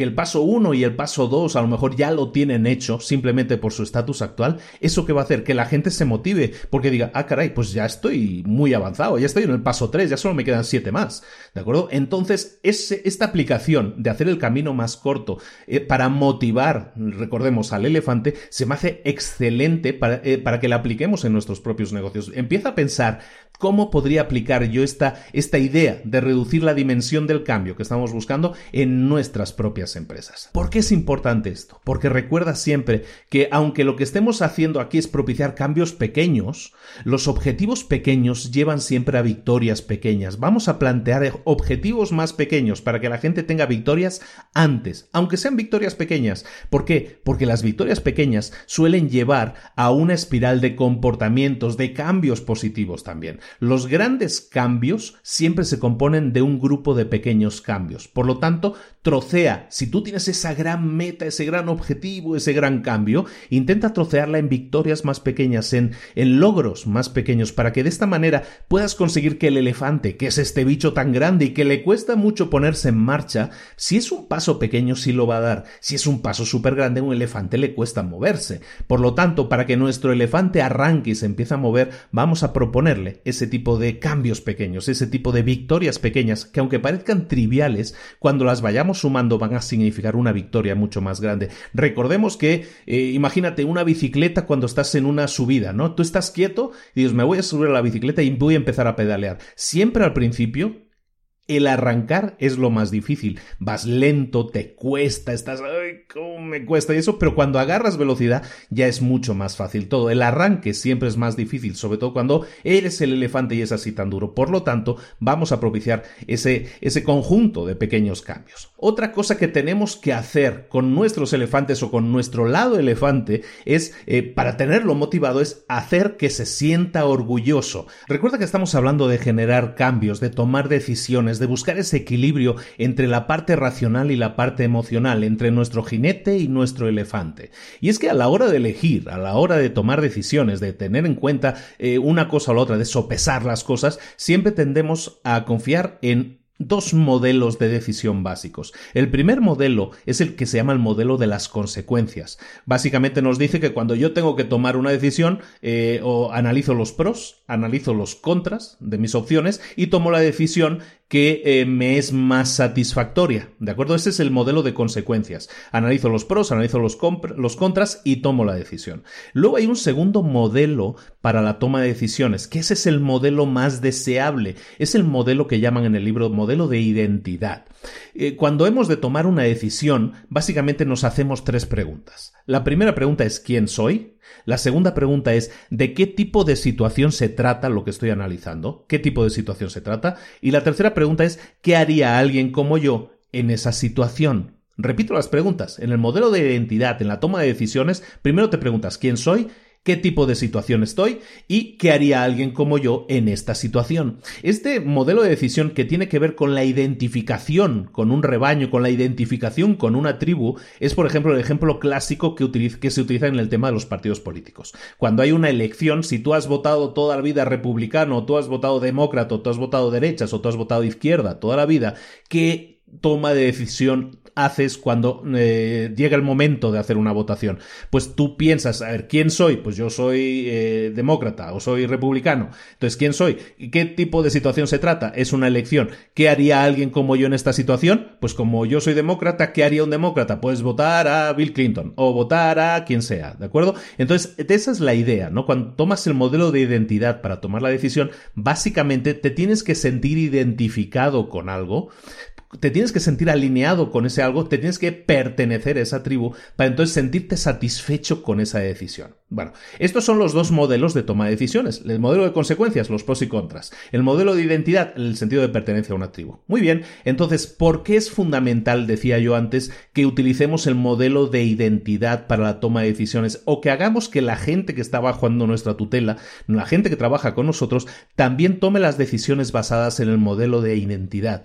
que el paso 1 y el paso 2 a lo mejor ya lo tienen hecho simplemente por su estatus actual, ¿eso que va a hacer? Que la gente se motive porque diga, ah, caray, pues ya estoy muy avanzado, ya estoy en el paso 3, ya solo me quedan 7 más, ¿de acuerdo? Entonces, esta aplicación de hacer el camino más corto eh, para motivar, recordemos, al elefante, se me hace excelente para, eh, para que la apliquemos en nuestros propios negocios. Empieza a pensar, ¿Cómo podría aplicar yo esta, esta idea de reducir la dimensión del cambio que estamos buscando en nuestras propias empresas? ¿Por qué es importante esto? Porque recuerda siempre que aunque lo que estemos haciendo aquí es propiciar cambios pequeños, los objetivos pequeños llevan siempre a victorias pequeñas. Vamos a plantear objetivos más pequeños para que la gente tenga victorias antes, aunque sean victorias pequeñas. ¿Por qué? Porque las victorias pequeñas suelen llevar a una espiral de comportamientos, de cambios positivos también. Los grandes cambios siempre se componen de un grupo de pequeños cambios. Por lo tanto, trocea, si tú tienes esa gran meta, ese gran objetivo, ese gran cambio, intenta trocearla en victorias más pequeñas, en, en logros más pequeños, para que de esta manera puedas conseguir que el elefante, que es este bicho tan grande y que le cuesta mucho ponerse en marcha, si es un paso pequeño sí lo va a dar, si es un paso súper grande, un elefante le cuesta moverse. Por lo tanto, para que nuestro elefante arranque y se empiece a mover, vamos a proponerle ese tipo de cambios pequeños, ese tipo de victorias pequeñas, que aunque parezcan triviales, cuando las vayamos sumando van a significar una victoria mucho más grande. Recordemos que, eh, imagínate una bicicleta cuando estás en una subida, ¿no? Tú estás quieto y dices, me voy a subir a la bicicleta y voy a empezar a pedalear. Siempre al principio el arrancar es lo más difícil. Vas lento, te cuesta, estás, ay, cómo me cuesta y eso, pero cuando agarras velocidad ya es mucho más fácil todo. El arranque siempre es más difícil, sobre todo cuando eres el elefante y es así tan duro. Por lo tanto, vamos a propiciar ese, ese conjunto de pequeños cambios. Otra cosa que tenemos que hacer con nuestros elefantes o con nuestro lado elefante es, eh, para tenerlo motivado, es hacer que se sienta orgulloso. Recuerda que estamos hablando de generar cambios, de tomar decisiones, de buscar ese equilibrio entre la parte racional y la parte emocional, entre nuestro jinete y nuestro elefante. Y es que a la hora de elegir, a la hora de tomar decisiones, de tener en cuenta eh, una cosa o la otra, de sopesar las cosas, siempre tendemos a confiar en dos modelos de decisión básicos. El primer modelo es el que se llama el modelo de las consecuencias. Básicamente nos dice que cuando yo tengo que tomar una decisión, eh, o analizo los pros, analizo los contras de mis opciones y tomo la decisión que eh, me es más satisfactoria. ¿De acuerdo? Ese es el modelo de consecuencias. Analizo los pros, analizo los, los, contras y tomo la decisión. Luego hay un segundo modelo para la toma de decisiones, que ese es el modelo más deseable. Es el modelo que llaman en el libro modelo de identidad. Eh, cuando hemos de tomar una decisión, básicamente nos hacemos tres preguntas. La primera pregunta es ¿quién soy? La segunda pregunta es ¿de qué tipo de situación se trata lo que estoy analizando? ¿Qué tipo de situación se trata? Y la tercera pregunta es ¿qué haría alguien como yo en esa situación? Repito las preguntas. En el modelo de identidad, en la toma de decisiones, primero te preguntas ¿quién soy? Qué tipo de situación estoy y qué haría alguien como yo en esta situación. Este modelo de decisión que tiene que ver con la identificación con un rebaño, con la identificación con una tribu, es por ejemplo el ejemplo clásico que, que se utiliza en el tema de los partidos políticos. Cuando hay una elección, si tú has votado toda la vida republicano, tú has votado demócrata, tú has votado derechas, o tú has votado izquierda toda la vida, ¿qué toma de decisión haces cuando eh, llega el momento de hacer una votación? Pues tú piensas, a ver, ¿quién soy? Pues yo soy eh, demócrata o soy republicano. Entonces, ¿quién soy? ¿Y qué tipo de situación se trata? Es una elección. ¿Qué haría alguien como yo en esta situación? Pues como yo soy demócrata, ¿qué haría un demócrata? Pues votar a Bill Clinton o votar a quien sea, ¿de acuerdo? Entonces, esa es la idea, ¿no? Cuando tomas el modelo de identidad para tomar la decisión, básicamente te tienes que sentir identificado con algo, te tienes que sentir alineado con ese algo, te tienes que pertenecer a esa tribu para entonces sentirte satisfecho con esa decisión. Bueno, estos son los dos modelos de toma de decisiones. El modelo de consecuencias, los pros y contras. El modelo de identidad, el sentido de pertenencia a una tribu. Muy bien, entonces, ¿por qué es fundamental, decía yo antes, que utilicemos el modelo de identidad para la toma de decisiones o que hagamos que la gente que está bajo nuestra tutela, la gente que trabaja con nosotros, también tome las decisiones basadas en el modelo de identidad?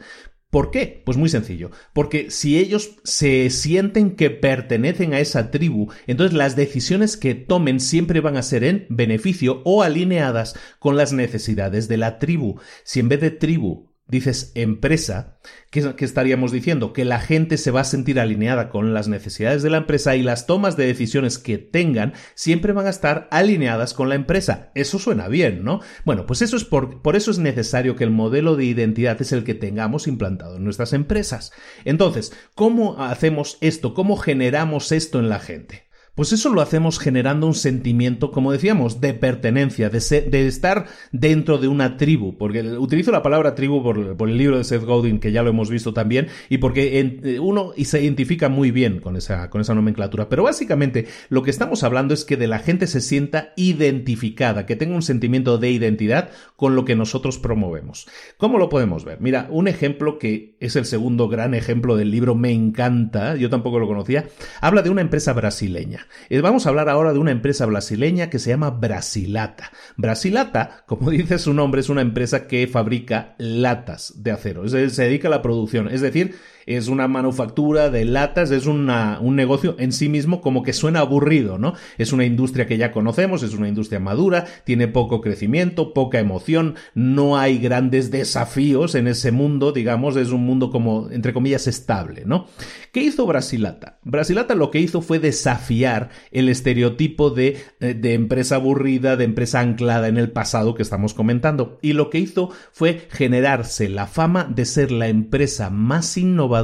¿Por qué? Pues muy sencillo, porque si ellos se sienten que pertenecen a esa tribu, entonces las decisiones que tomen siempre van a ser en beneficio o alineadas con las necesidades de la tribu. Si en vez de tribu dices empresa, ¿qué, estaríamos diciendo? Que la gente se va a sentir alineada con las necesidades de la empresa y las tomas de decisiones que tengan siempre van a estar alineadas con la empresa. Eso suena bien, ¿no? Bueno, pues eso es por, por eso es necesario que el modelo de identidad es el que tengamos implantado en nuestras empresas. Entonces, ¿cómo hacemos esto? ¿Cómo generamos esto en la gente? Pues eso lo hacemos generando un sentimiento, como decíamos, de pertenencia, de, estar dentro de una tribu, porque utilizo la palabra tribu por, el libro de Seth Godin, que ya lo hemos visto también, y porque eh, uno se identifica muy bien con esa, con esa nomenclatura. Pero básicamente lo que estamos hablando es que de la gente se sienta identificada, que tenga un sentimiento de identidad con lo que nosotros promovemos. ¿Cómo lo podemos ver? Mira, un ejemplo que es el segundo gran ejemplo del libro, me encanta, yo tampoco lo conocía, habla de una empresa brasileña. Eh, vamos a hablar ahora de una empresa brasileña que se llama Brasilata. Brasilata, como dice su nombre, es una empresa que fabrica latas de acero, se dedica a la producción, es decir, es una manufactura de latas, es un negocio en sí mismo como que suena aburrido, ¿no? Es una industria que ya conocemos, es una industria madura, tiene poco crecimiento, poca emoción, no hay grandes desafíos en ese mundo, digamos, es un mundo como, entre comillas, estable, ¿no? ¿Qué hizo Brasilata? Brasilata lo que hizo fue desafiar el estereotipo de, eh, de empresa aburrida, de empresa anclada en el pasado que estamos comentando, y lo que hizo fue generarse la fama de ser la empresa más innovadora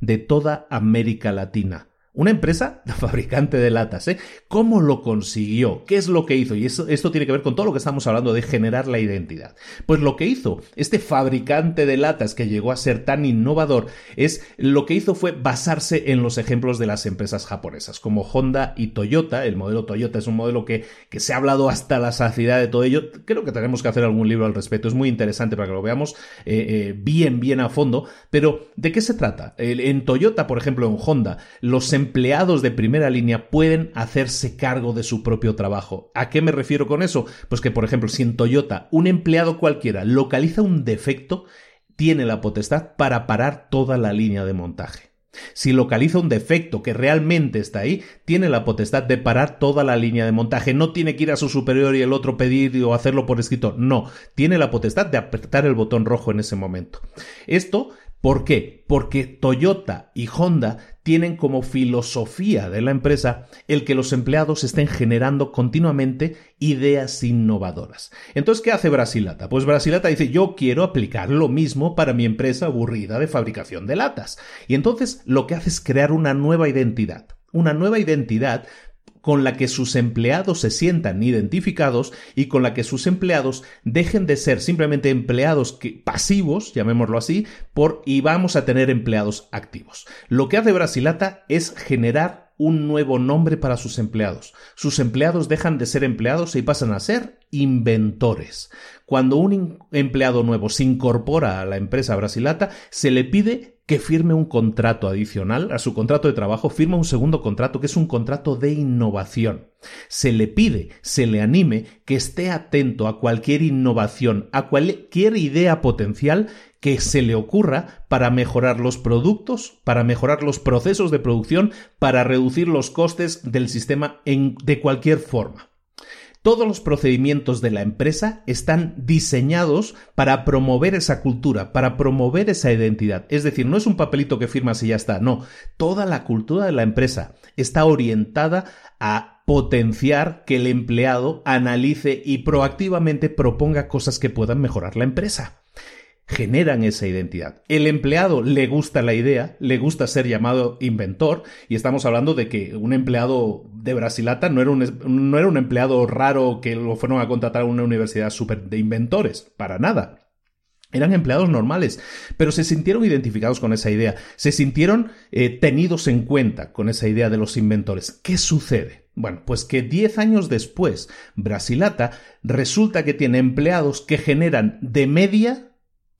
de toda América Latina. Una empresa fabricante de latas, ¿eh? ¿Cómo lo consiguió? ¿Qué es lo que hizo? Y esto tiene que ver con todo lo que estamos hablando de generar la identidad. Pues lo que hizo este fabricante de latas que llegó a ser tan innovador es lo que hizo fue basarse en los ejemplos de las empresas japonesas, como Honda y Toyota. El modelo Toyota es un modelo que, que se ha hablado hasta la saciedad de todo ello. Creo que tenemos que hacer algún libro al respecto. Es muy interesante para que lo veamos eh, eh, bien, bien a fondo. Pero, ¿de qué se trata? En Toyota, por ejemplo, en Honda, los empleados de primera línea pueden hacerse cargo de su propio trabajo. ¿A qué me refiero con eso? Pues que, por ejemplo, si en Toyota un empleado cualquiera localiza un defecto, tiene la potestad para parar toda la línea de montaje. Si localiza un defecto que realmente está ahí, tiene la potestad de parar toda la línea de montaje. No tiene que ir a su superior y el otro pedir o hacerlo por escrito. No, tiene la potestad de apretar el botón rojo en ese momento. Esto ¿Por qué? Porque Toyota y Honda tienen como filosofía de la empresa el que los empleados estén generando continuamente ideas innovadoras. Entonces, ¿qué hace Brasilata? Pues Brasilata dice, yo quiero aplicar lo mismo para mi empresa aburrida de fabricación de latas. Y entonces lo que hace es crear una nueva identidad. Una nueva identidad con la que sus empleados se sientan identificados y con la que sus empleados dejen de ser simplemente empleados pasivos, llamémoslo así, por y vamos a tener empleados activos. Lo que hace Brasilata es generar un nuevo nombre para sus empleados. Sus empleados dejan de ser empleados y pasan a ser inventores. Cuando un empleado nuevo se incorpora a la empresa Brasilata, se le pide que firme un contrato adicional a su contrato de trabajo, firma un segundo contrato que es un contrato de innovación. Se le pide, se le anime que esté atento a cualquier innovación, a cualquier idea potencial que se le ocurra para mejorar los productos, para mejorar los procesos de producción, para reducir los costes del sistema en, de cualquier forma. Todos los procedimientos de la empresa están diseñados para promover esa cultura, para promover esa identidad. Es decir, no es un papelito que firmas y ya está, no. Toda la cultura de la empresa está orientada a potenciar que el empleado analice y proactivamente proponga cosas que puedan mejorar la empresa generan esa identidad. El empleado le gusta la idea, le gusta ser llamado inventor, y estamos hablando de que un empleado de Brasilata no era un, no era un empleado raro que lo fueron a contratar a una universidad super de inventores, para nada. Eran empleados normales, pero se sintieron identificados con esa idea, se sintieron eh, tenidos en cuenta con esa idea de los inventores. ¿Qué sucede? Bueno, pues que 10 años después, Brasilata resulta que tiene empleados que generan de media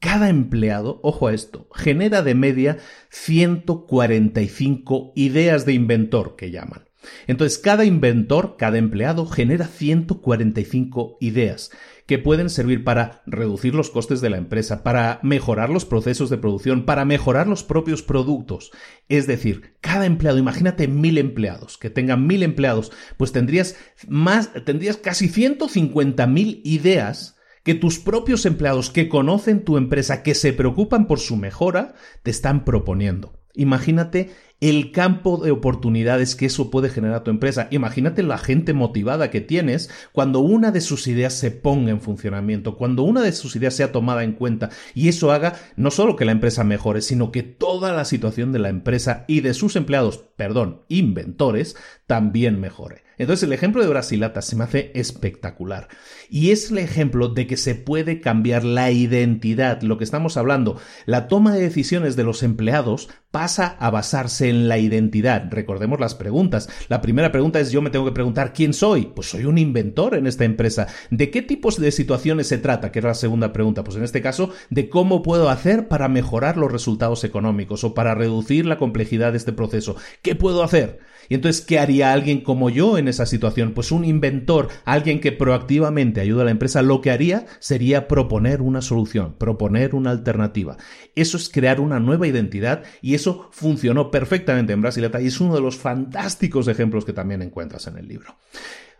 cada empleado, ojo a esto, genera de media 145 ideas de inventor que llaman. Entonces, cada inventor, cada empleado genera 145 ideas que pueden servir para reducir los costes de la empresa, para mejorar los procesos de producción, para mejorar los propios productos. Es decir, cada empleado, imagínate mil empleados, que tengan mil empleados, pues tendrías más, tendrías casi 150 mil ideas que tus propios empleados que conocen tu empresa, que se preocupan por su mejora, te están proponiendo. Imagínate el campo de oportunidades que eso puede generar a tu empresa. Imagínate la gente motivada que tienes cuando una de sus ideas se ponga en funcionamiento, cuando una de sus ideas sea tomada en cuenta y eso haga no solo que la empresa mejore, sino que toda la situación de la empresa y de sus empleados, perdón, inventores, también mejore. Entonces el ejemplo de Brasilata se me hace espectacular. Y es el ejemplo de que se puede cambiar la identidad, lo que estamos hablando. La toma de decisiones de los empleados pasa a basarse en la identidad. Recordemos las preguntas. La primera pregunta es yo me tengo que preguntar ¿quién soy? Pues soy un inventor en esta empresa. ¿De qué tipos de situaciones se trata? Que es la segunda pregunta. Pues en este caso, de cómo puedo hacer para mejorar los resultados económicos o para reducir la complejidad de este proceso. ¿Qué puedo hacer? Y entonces, ¿qué haría alguien como yo en esa situación? Pues un inventor, alguien que proactivamente ayuda a la empresa, lo que haría sería proponer una solución, proponer una alternativa. Eso es crear una nueva identidad y eso funcionó perfectamente en Brasileta y es uno de los fantásticos ejemplos que también encuentras en el libro.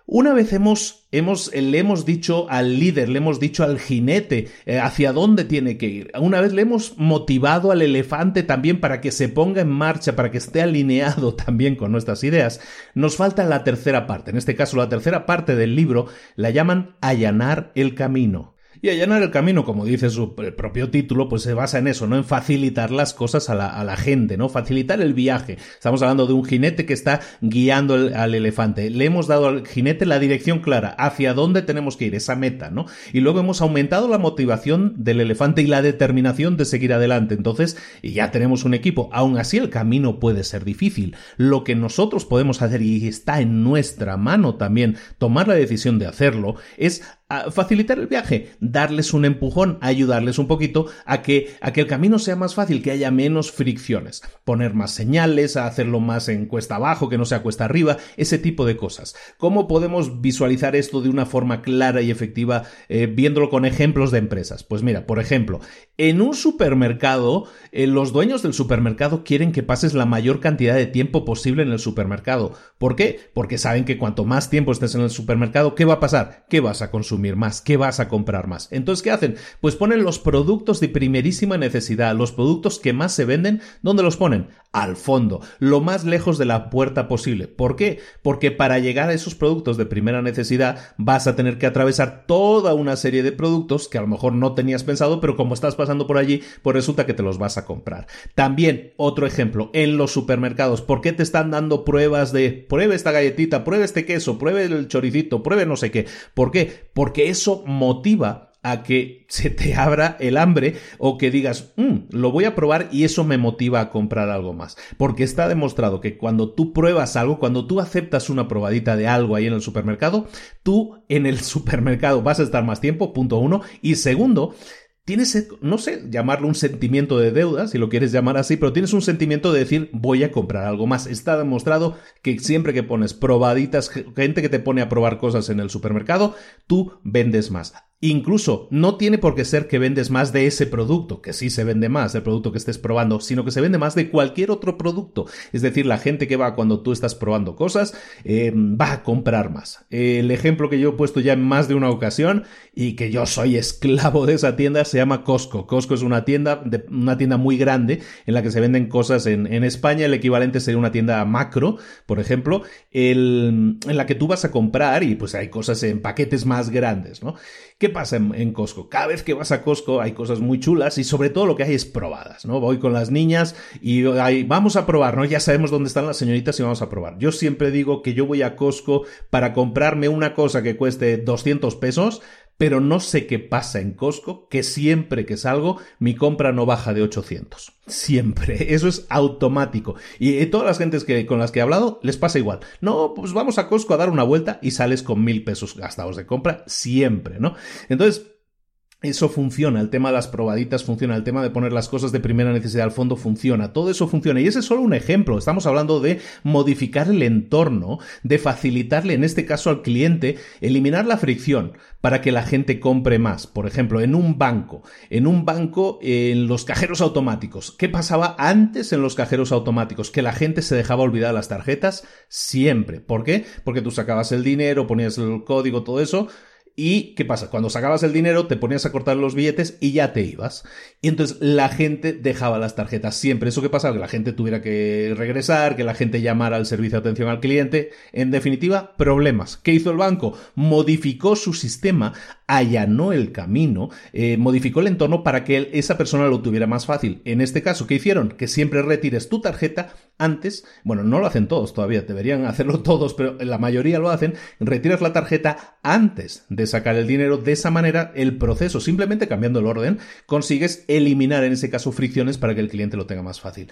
Una vez hemos, hemos, le hemos dicho al líder, le hemos dicho al jinete eh, hacia dónde tiene que ir. Una vez le hemos motivado al elefante también para que se ponga en marcha, para que esté alineado también con nuestras ideas. Nos falta la tercera parte. En este caso, la tercera parte del libro la llaman allanar el camino. Y allanar el camino, como dice su propio título, pues se basa en eso, ¿no? En facilitar las cosas a la, gente, ¿no? Facilitar el viaje. Estamos hablando de un jinete que está guiando al elefante. Le hemos dado al jinete la dirección clara, hacia dónde tenemos que ir, esa meta, ¿no? Y luego hemos aumentado la motivación del elefante y la determinación de seguir adelante. Entonces, ya tenemos un equipo. Aún así, el camino puede ser difícil. Lo que nosotros podemos hacer, y está en nuestra mano también tomar la decisión de hacerlo, es facilitar el viaje, darles un empujón, ayudarles un poquito a que, a el camino sea más fácil, que haya menos fricciones, poner más señales, a hacerlo más en cuesta abajo, que no sea cuesta arriba, ese tipo de cosas. ¿Cómo podemos visualizar esto de una forma clara y efectiva eh, viéndolo con ejemplos de empresas? Pues mira, por ejemplo, en un supermercado, eh, los dueños del supermercado quieren que pases la mayor cantidad de tiempo posible en el supermercado. ¿Por qué? Porque saben que cuanto más tiempo estés en el supermercado, ¿qué va a pasar? ¿Qué vas a consumir? Más? ¿Qué vas a comprar más? Entonces, ¿qué hacen? Pues ponen los productos de primerísima necesidad, los productos que más se venden, ¿dónde los ponen? Al fondo, lo más lejos de la puerta posible. ¿Por qué? Porque para llegar a esos productos de primera necesidad vas a tener que atravesar toda una serie de productos que a lo mejor no tenías pensado, pero como estás pasando por allí, pues resulta que te los vas a comprar. También, otro ejemplo, en los supermercados, ¿por qué te están dando pruebas de pruebe esta galletita, pruebe este queso, pruebe el choricito, pruebe no sé qué? ¿Por qué? Porque eso motiva a que se te abra el hambre o que digas, mm, lo voy a probar y eso me motiva a comprar algo más. Porque está demostrado que cuando tú pruebas algo, cuando tú aceptas una probadita de algo ahí en el supermercado, tú en el supermercado vas a estar más tiempo, punto uno. Y segundo, tienes, no sé, llamarlo un sentimiento de deuda, si lo quieres llamar así, pero tienes un sentimiento de decir voy a comprar algo más. Está demostrado que siempre que pones probaditas, gente que te pone a probar cosas en el supermercado, tú vendes más. Incluso no tiene por qué ser que vendes más de ese producto, que sí se vende más del producto que estés probando, sino que se vende más de cualquier otro producto. Es decir, la gente que va cuando tú estás probando cosas eh, va a comprar más. El ejemplo que yo he puesto ya en más de una ocasión y que yo soy esclavo de esa tienda se llama Costco. Costco es una tienda, una tienda muy grande en la que se venden cosas en, en España. El equivalente sería una tienda macro, por ejemplo, en la que tú vas a comprar y pues hay cosas en paquetes más grandes, ¿no? ¿Qué pasa en, Costco? Cada vez que vas a Costco hay cosas muy chulas y sobre todo lo que hay es probadas, ¿no? Voy con las niñas y vamos a probar, ¿no? Ya sabemos dónde están las señoritas y vamos a probar. Yo siempre digo que yo voy a Costco para comprarme una cosa que cueste 200 pesos, pero no sé qué pasa en Costco, que siempre que salgo mi compra no baja de 800. Siempre. Eso es automático. Y todas las gentes que, con las que he hablado les pasa igual. No, pues vamos a Costco a dar una vuelta y sales con mil pesos gastados de compra siempre, ¿no? Entonces, eso funciona, el tema de las probaditas funciona, el tema de poner las cosas de primera necesidad al fondo funciona, todo eso funciona. Y ese es solo un ejemplo, estamos hablando de modificar el entorno, de facilitarle en este caso al cliente, eliminar la fricción para que la gente compre más. Por ejemplo, en un banco, en un banco, en los cajeros automáticos. ¿Qué pasaba antes en los cajeros automáticos? Que la gente se dejaba olvidar las tarjetas siempre. ¿Por qué? Porque tú sacabas el dinero, ponías el código, todo eso ¿Y qué pasa? Cuando sacabas el dinero, te ponías a cortar los billetes y ya te ibas. Y entonces la gente dejaba las tarjetas siempre. ¿Eso qué pasaba? Que la gente tuviera que regresar, que la gente llamara al servicio de atención al cliente. En definitiva, problemas. ¿Qué hizo el banco? Modificó su sistema, allanó el camino, eh, modificó el entorno para que esa persona lo tuviera más fácil. En este caso, ¿qué hicieron? Que siempre retires tu tarjeta antes. Bueno, no lo hacen todos todavía, deberían hacerlo todos, pero la mayoría lo hacen. Retiras la tarjeta antes de sacar el dinero. De esa manera, el proceso, simplemente cambiando el orden, consigues eliminar en ese caso fricciones para que el cliente lo tenga más fácil.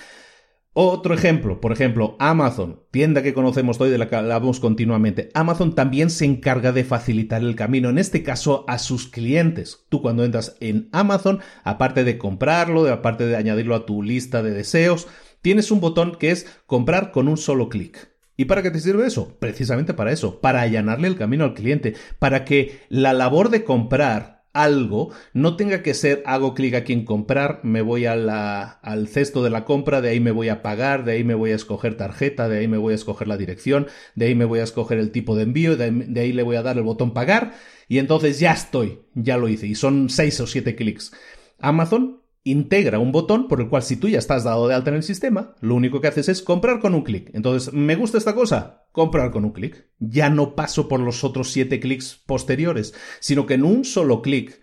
Otro ejemplo, por ejemplo, Amazon, tienda que conocemos hoy de la que hablamos continuamente. Amazon también se encarga de facilitar el camino, en este caso a sus clientes. Tú cuando entras en Amazon, aparte de comprarlo, aparte de añadirlo a tu lista de deseos, tienes un botón que es comprar con un solo clic. ¿Y para qué te sirve eso? Precisamente para eso, para allanarle el camino al cliente, para que la labor de comprar algo no tenga que ser hago clic aquí en comprar, me voy a al cesto de la compra, de ahí me voy a pagar, de ahí me voy a escoger tarjeta, de ahí me voy a escoger la dirección, de ahí me voy a escoger el tipo de envío, de, de ahí le voy a dar el botón pagar y entonces ya estoy, ya lo hice y son seis o siete clics. Amazon integra un botón por el cual si tú ya estás dado de alta en el sistema, lo único que haces es comprar con un clic. Entonces, ¿me gusta esta cosa? Comprar con un clic. Ya no paso por los otros siete clics posteriores, sino que en un solo clic,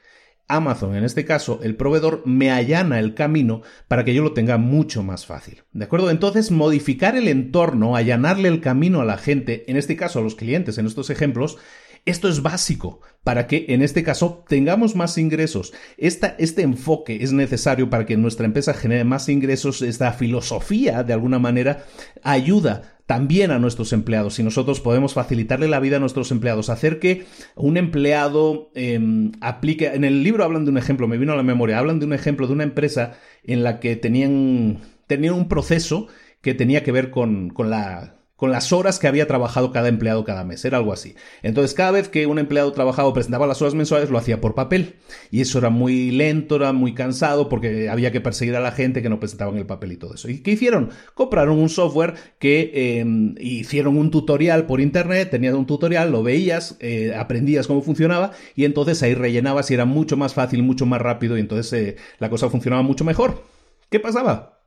Amazon, en este caso, el proveedor, me allana el camino para que yo lo tenga mucho más fácil. ¿De acuerdo? Entonces, modificar el entorno, allanarle el camino a la gente, en este caso a los clientes, en estos ejemplos, esto es básico para que en este caso tengamos más ingresos. este enfoque es necesario para que nuestra empresa genere más ingresos. Esta filosofía, de alguna manera, ayuda también a nuestros empleados. Si nosotros podemos facilitarle la vida a nuestros empleados, hacer que un empleado em, aplique. En el libro hablan de un ejemplo, me vino a la memoria, hablan de un ejemplo de una empresa en la que tenían, tenían un proceso que tenía que ver con, con la con las horas que había trabajado cada empleado cada mes, era algo así. Entonces, cada vez que un empleado trabajaba presentaba las horas mensuales, lo hacía por papel. Y eso era muy lento, era muy cansado, porque había que perseguir a la gente que no presentaba en el papel y todo eso. ¿Y qué hicieron? Compraron un software que em, hicieron un tutorial por internet, tenías un tutorial, lo veías, eh, aprendías cómo funcionaba, y entonces ahí rellenabas y era mucho más fácil, mucho más rápido, y entonces eh, la cosa funcionaba mucho mejor. ¿Qué pasaba?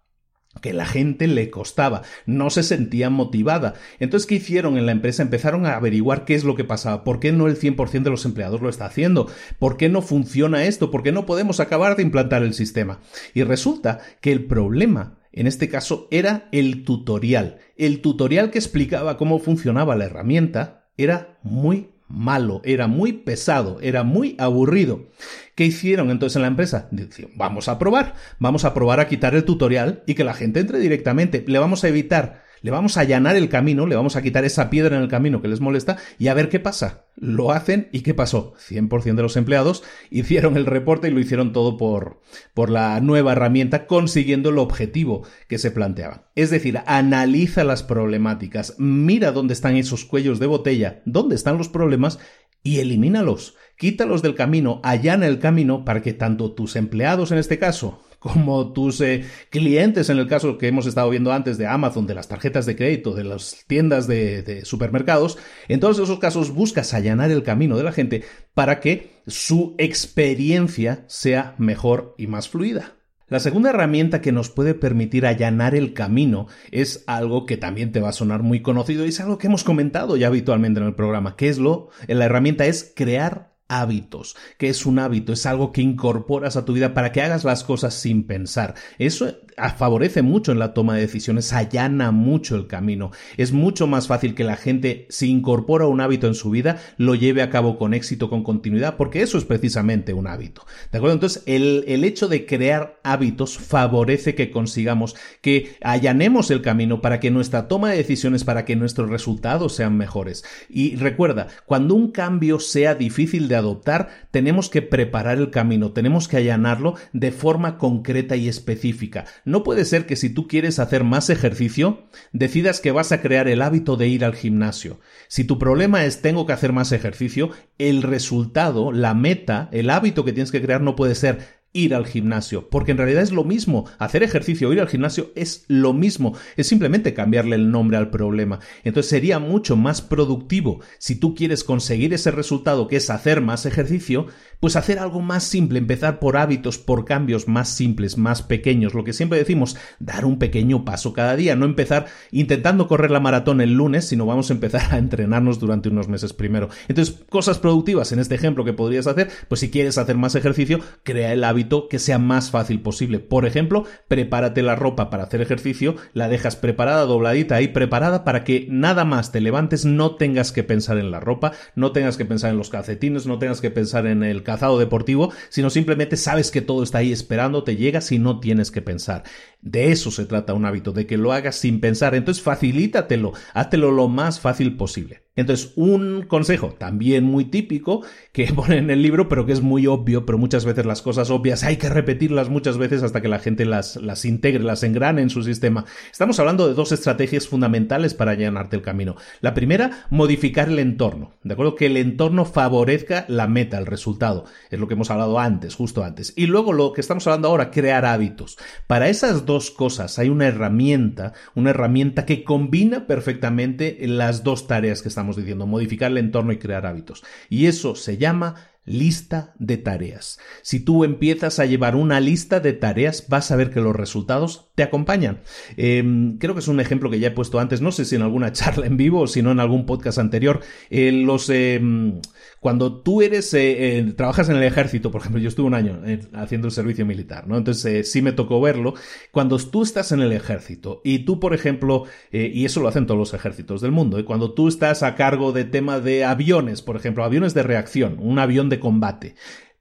Que la gente le costaba, no se sentía motivada. Entonces, ¿qué hicieron en la empresa? Empezaron a averiguar qué es lo que pasaba, por qué no el 100% de los empleados lo está haciendo, por qué no funciona esto, por qué no podemos acabar de implantar el sistema. Y resulta que el problema en este caso era el tutorial. El tutorial que explicaba cómo funcionaba la herramienta era muy malo, era muy pesado, era muy aburrido. ¿Qué hicieron entonces en la empresa? Dijeron, vamos a probar, vamos a probar a quitar el tutorial y que la gente entre directamente. Le vamos a evitar le vamos a allanar el camino, le vamos a quitar esa piedra en el camino que les molesta y a ver qué pasa. Lo hacen y ¿qué pasó? 100% de los empleados hicieron el reporte y lo hicieron todo por, por la nueva herramienta consiguiendo el objetivo que se planteaba. Es decir, analiza las problemáticas, mira dónde están esos cuellos de botella, dónde están los problemas y elimínalos. Quítalos del camino, allana el camino para que tanto tus empleados en este caso como tus eh, clientes, en el caso que hemos estado viendo antes de Amazon, de las tarjetas de crédito, de las tiendas de, supermercados, en todos esos casos buscas allanar el camino de la gente para que su experiencia sea mejor y más fluida. La segunda herramienta que nos puede permitir allanar el camino es algo que también te va a sonar muy conocido y es algo que hemos comentado ya habitualmente en el programa, que es lo, la herramienta es crear hábitos. que es un hábito? Es algo que incorporas a tu vida para que hagas las cosas sin pensar. Eso favorece mucho en la toma de decisiones, allana mucho el camino. Es mucho más fácil que la gente, si incorpora un hábito en su vida, lo lleve a cabo con éxito, con continuidad, porque eso es precisamente un hábito. ¿De acuerdo? Entonces, el, el hecho de crear hábitos favorece que consigamos que allanemos el camino para que nuestra toma de decisiones, para que nuestros resultados sean mejores. Y recuerda, cuando un cambio sea difícil de adoptar, tenemos que preparar el camino, tenemos que allanarlo de forma concreta y específica. No puede ser que si tú quieres hacer más ejercicio, decidas que vas a crear el hábito de ir al gimnasio. Si tu problema es tengo que hacer más ejercicio, el resultado, la meta, el hábito que tienes que crear no puede ser ir al gimnasio, porque en realidad es lo mismo. Hacer ejercicio o ir al gimnasio es lo mismo, es simplemente cambiarle el nombre al problema. Entonces sería mucho más productivo si tú quieres conseguir ese resultado que es hacer más ejercicio, pues hacer algo más simple, empezar por hábitos, por cambios más simples, más pequeños, lo que siempre decimos, dar un pequeño paso cada día, no empezar intentando correr la maratón el lunes, sino vamos a empezar a entrenarnos durante unos meses primero. Entonces, cosas productivas en este ejemplo que podrías hacer, pues si quieres hacer más ejercicio, crea el hábito que sea más fácil posible. Por ejemplo, prepárate la ropa para hacer ejercicio, la dejas preparada, dobladita ahí preparada para que nada más te levantes, no tengas que pensar en la ropa, no tengas que pensar en los calcetines, no tengas que pensar en el calzado deportivo, sino simplemente sabes que todo está ahí esperando, te llegas y no tienes que pensar. De eso se trata un hábito, de que lo hagas sin pensar. Entonces facilítatelo, háztelo lo más fácil posible. Entonces, un consejo también muy típico que pone en el libro, pero que es muy obvio, pero muchas veces las cosas obvias hay que repetirlas muchas veces hasta que la gente las, las integre, las engrane en su sistema. Estamos hablando de dos estrategias fundamentales para allanarte el camino. La primera, modificar el entorno. ¿De acuerdo? Que el entorno favorezca la meta, el resultado. Es lo que hemos hablado antes, justo antes. Y luego lo que estamos hablando ahora, crear hábitos. Para esas cosas hay una herramienta, una herramienta que combina perfectamente las dos tareas que estamos estamos diciendo, modificar el entorno y crear hábitos. Y eso se llama lista de tareas. Si tú empiezas a llevar una lista de tareas, vas a ver que los resultados te acompañan. Em, creo que es un ejemplo que ya he puesto antes, no sé si en alguna charla en vivo o si no en algún podcast anterior. Eh, los, em, cuando tú eres, eh, eh, trabajas en el ejército, por ejemplo, yo estuve un año haciendo el servicio militar, ¿no? Entonces sí me tocó verlo. Cuando tú estás en el ejército y tú, por ejemplo, y eso lo hacen todos los ejércitos del mundo, cuando tú estás a cargo de tema de aviones, por ejemplo, aviones de reacción, un avión de combate.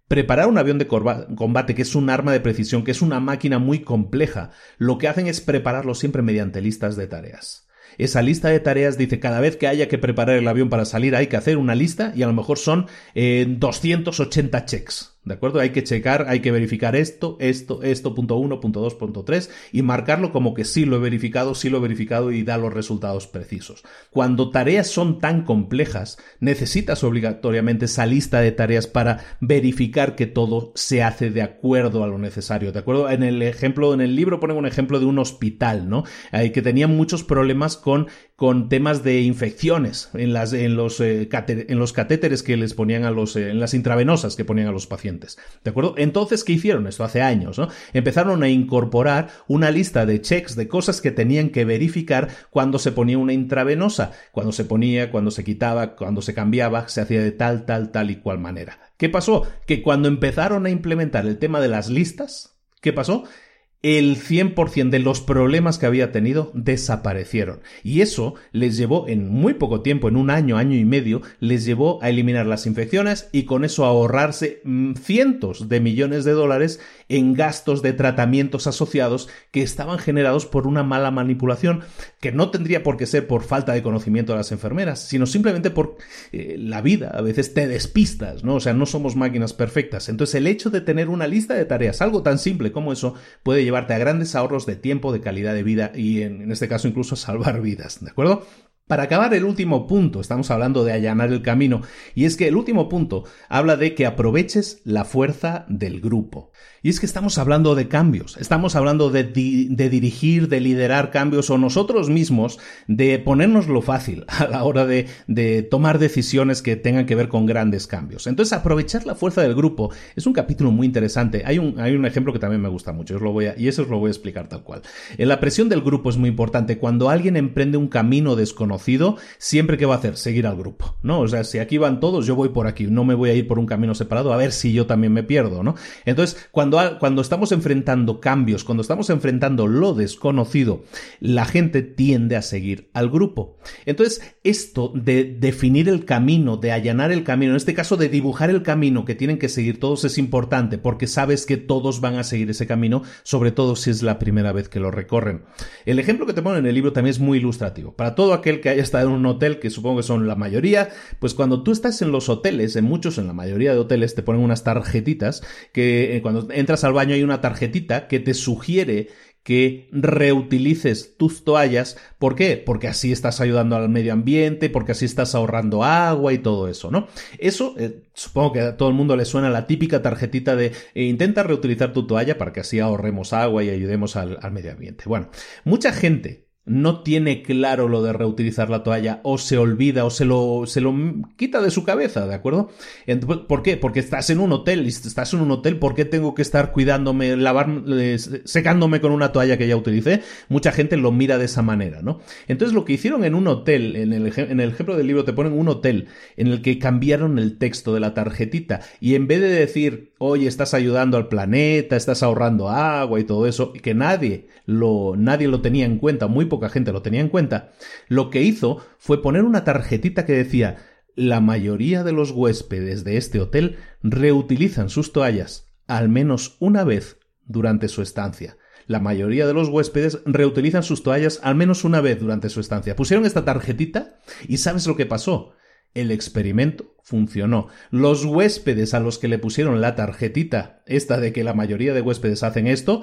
Preparar un avión de combate, que es un arma de precisión, que es una máquina muy compleja, lo que hacen es prepararlo siempre mediante listas de tareas. Esa lista de tareas dice cada vez que haya que preparar el avión para salir hay que hacer una lista y a lo mejor son 280 eh, checks. ¿De acuerdo? Hay que checar, hay que verificar esto, esto, esto, punto uno, punto dos, punto tres, y marcarlo como que sí lo he verificado, sí lo he verificado y da los resultados precisos. Cuando tareas son tan complejas, necesitas obligatoriamente esa lista de tareas para verificar que todo se hace de acuerdo a lo necesario. ¿De acuerdo? En el ejemplo, en el libro ponen un ejemplo de un hospital, ¿no? Eh, que tenía muchos problemas con con temas de infecciones en, las, en, los, eh, en los catéteres que les ponían a los, eh, en las intravenosas que ponían a los pacientes. ¿De acuerdo? Entonces, ¿qué hicieron? Esto hace años, ¿no? Empezaron a incorporar una lista de checks, de cosas que tenían que verificar cuando se ponía una intravenosa, cuando se ponía, cuando se quitaba, cuando se cambiaba, se hacía de tal, tal, tal y cual manera. ¿Qué pasó? Que cuando empezaron a implementar el tema de las listas, ¿qué pasó? El 100% de los problemas que había tenido desaparecieron. Y eso les llevó en muy poco tiempo, en un año, año y medio, les llevó a eliminar las infecciones y con eso ahorrarse mm, cientos de millones de dólares en gastos de tratamientos asociados que estaban generados por una mala manipulación que no tendría por qué ser por falta de conocimiento de las enfermeras, sino simplemente por eh, la vida. A veces te despistas, ¿no? O sea, no somos máquinas perfectas. Entonces el hecho de tener una lista de tareas, algo tan simple como eso, puede llevarte a grandes ahorros de tiempo, de calidad de vida y en, en este caso incluso salvar vidas, ¿de acuerdo? Para acabar el último punto, estamos hablando de allanar el camino, y es que el último punto habla de que aproveches la fuerza del grupo. Y es que estamos hablando de cambios, estamos hablando de, dirigir, de liderar cambios o nosotros mismos de ponernos lo fácil a la hora de, tomar decisiones que tengan que ver con grandes cambios. Entonces, aprovechar la fuerza del grupo es un capítulo muy interesante. Hay un, hay un ejemplo que también me gusta mucho y eso os lo voy a explicar tal cual. En la presión del grupo es muy importante. Cuando alguien emprende un camino desconocido, siempre que va a hacer, seguir al grupo, ¿no? O sea, si aquí van todos, yo voy por aquí, no me voy a ir por un camino separado a ver si yo también me pierdo, ¿no? Entonces, cuando cuando, estamos enfrentando cambios, cuando estamos enfrentando lo desconocido, la gente tiende a seguir al grupo. Entonces, esto de definir el camino, de allanar el camino, en este caso de dibujar el camino que tienen que seguir todos es importante porque sabes que todos van a seguir ese camino, sobre todo si es la primera vez que lo recorren. El ejemplo que te pongo en el libro también es muy ilustrativo. Para todo aquel que haya estado en un hotel, que supongo que son la mayoría, pues cuando tú estás en los hoteles, en muchos, en la mayoría de hoteles, te ponen unas tarjetitas que eh, cuando entras al baño hay una tarjetita que te sugiere que reutilices tus toallas. ¿Por qué? Porque así estás ayudando al medio ambiente, porque así estás ahorrando agua y todo eso, ¿no? Eso, eh, supongo que a todo el mundo le suena la típica tarjetita de eh, intenta reutilizar tu toalla para que así ahorremos agua y ayudemos al medio ambiente. Bueno, mucha gente no tiene claro lo de reutilizar la toalla o se olvida o se lo, se lo quita de su cabeza, ¿de acuerdo? ¿Por qué? Porque estás en un hotel estás en un hotel, ¿por qué tengo que estar cuidándome, lavar, secándome con una toalla que ya utilicé? Mucha gente lo mira de esa manera, ¿no? Entonces lo que hicieron en un hotel, en el, en el ejemplo del libro te ponen un hotel en el que cambiaron el texto de la tarjetita y en vez de decir, oye, estás ayudando al planeta, estás ahorrando agua y todo eso, que nadie lo, nadie lo tenía en cuenta, muy poca gente lo tenía en cuenta, lo que hizo fue poner una tarjetita que decía la mayoría de los huéspedes de este hotel reutilizan sus toallas al menos una vez durante su estancia. La mayoría de los huéspedes reutilizan sus toallas al menos una vez durante su estancia. Pusieron esta tarjetita y ¿sabes lo que pasó? El experimento funcionó. Los huéspedes a los que le pusieron la tarjetita, esta de que la mayoría de huéspedes hacen esto,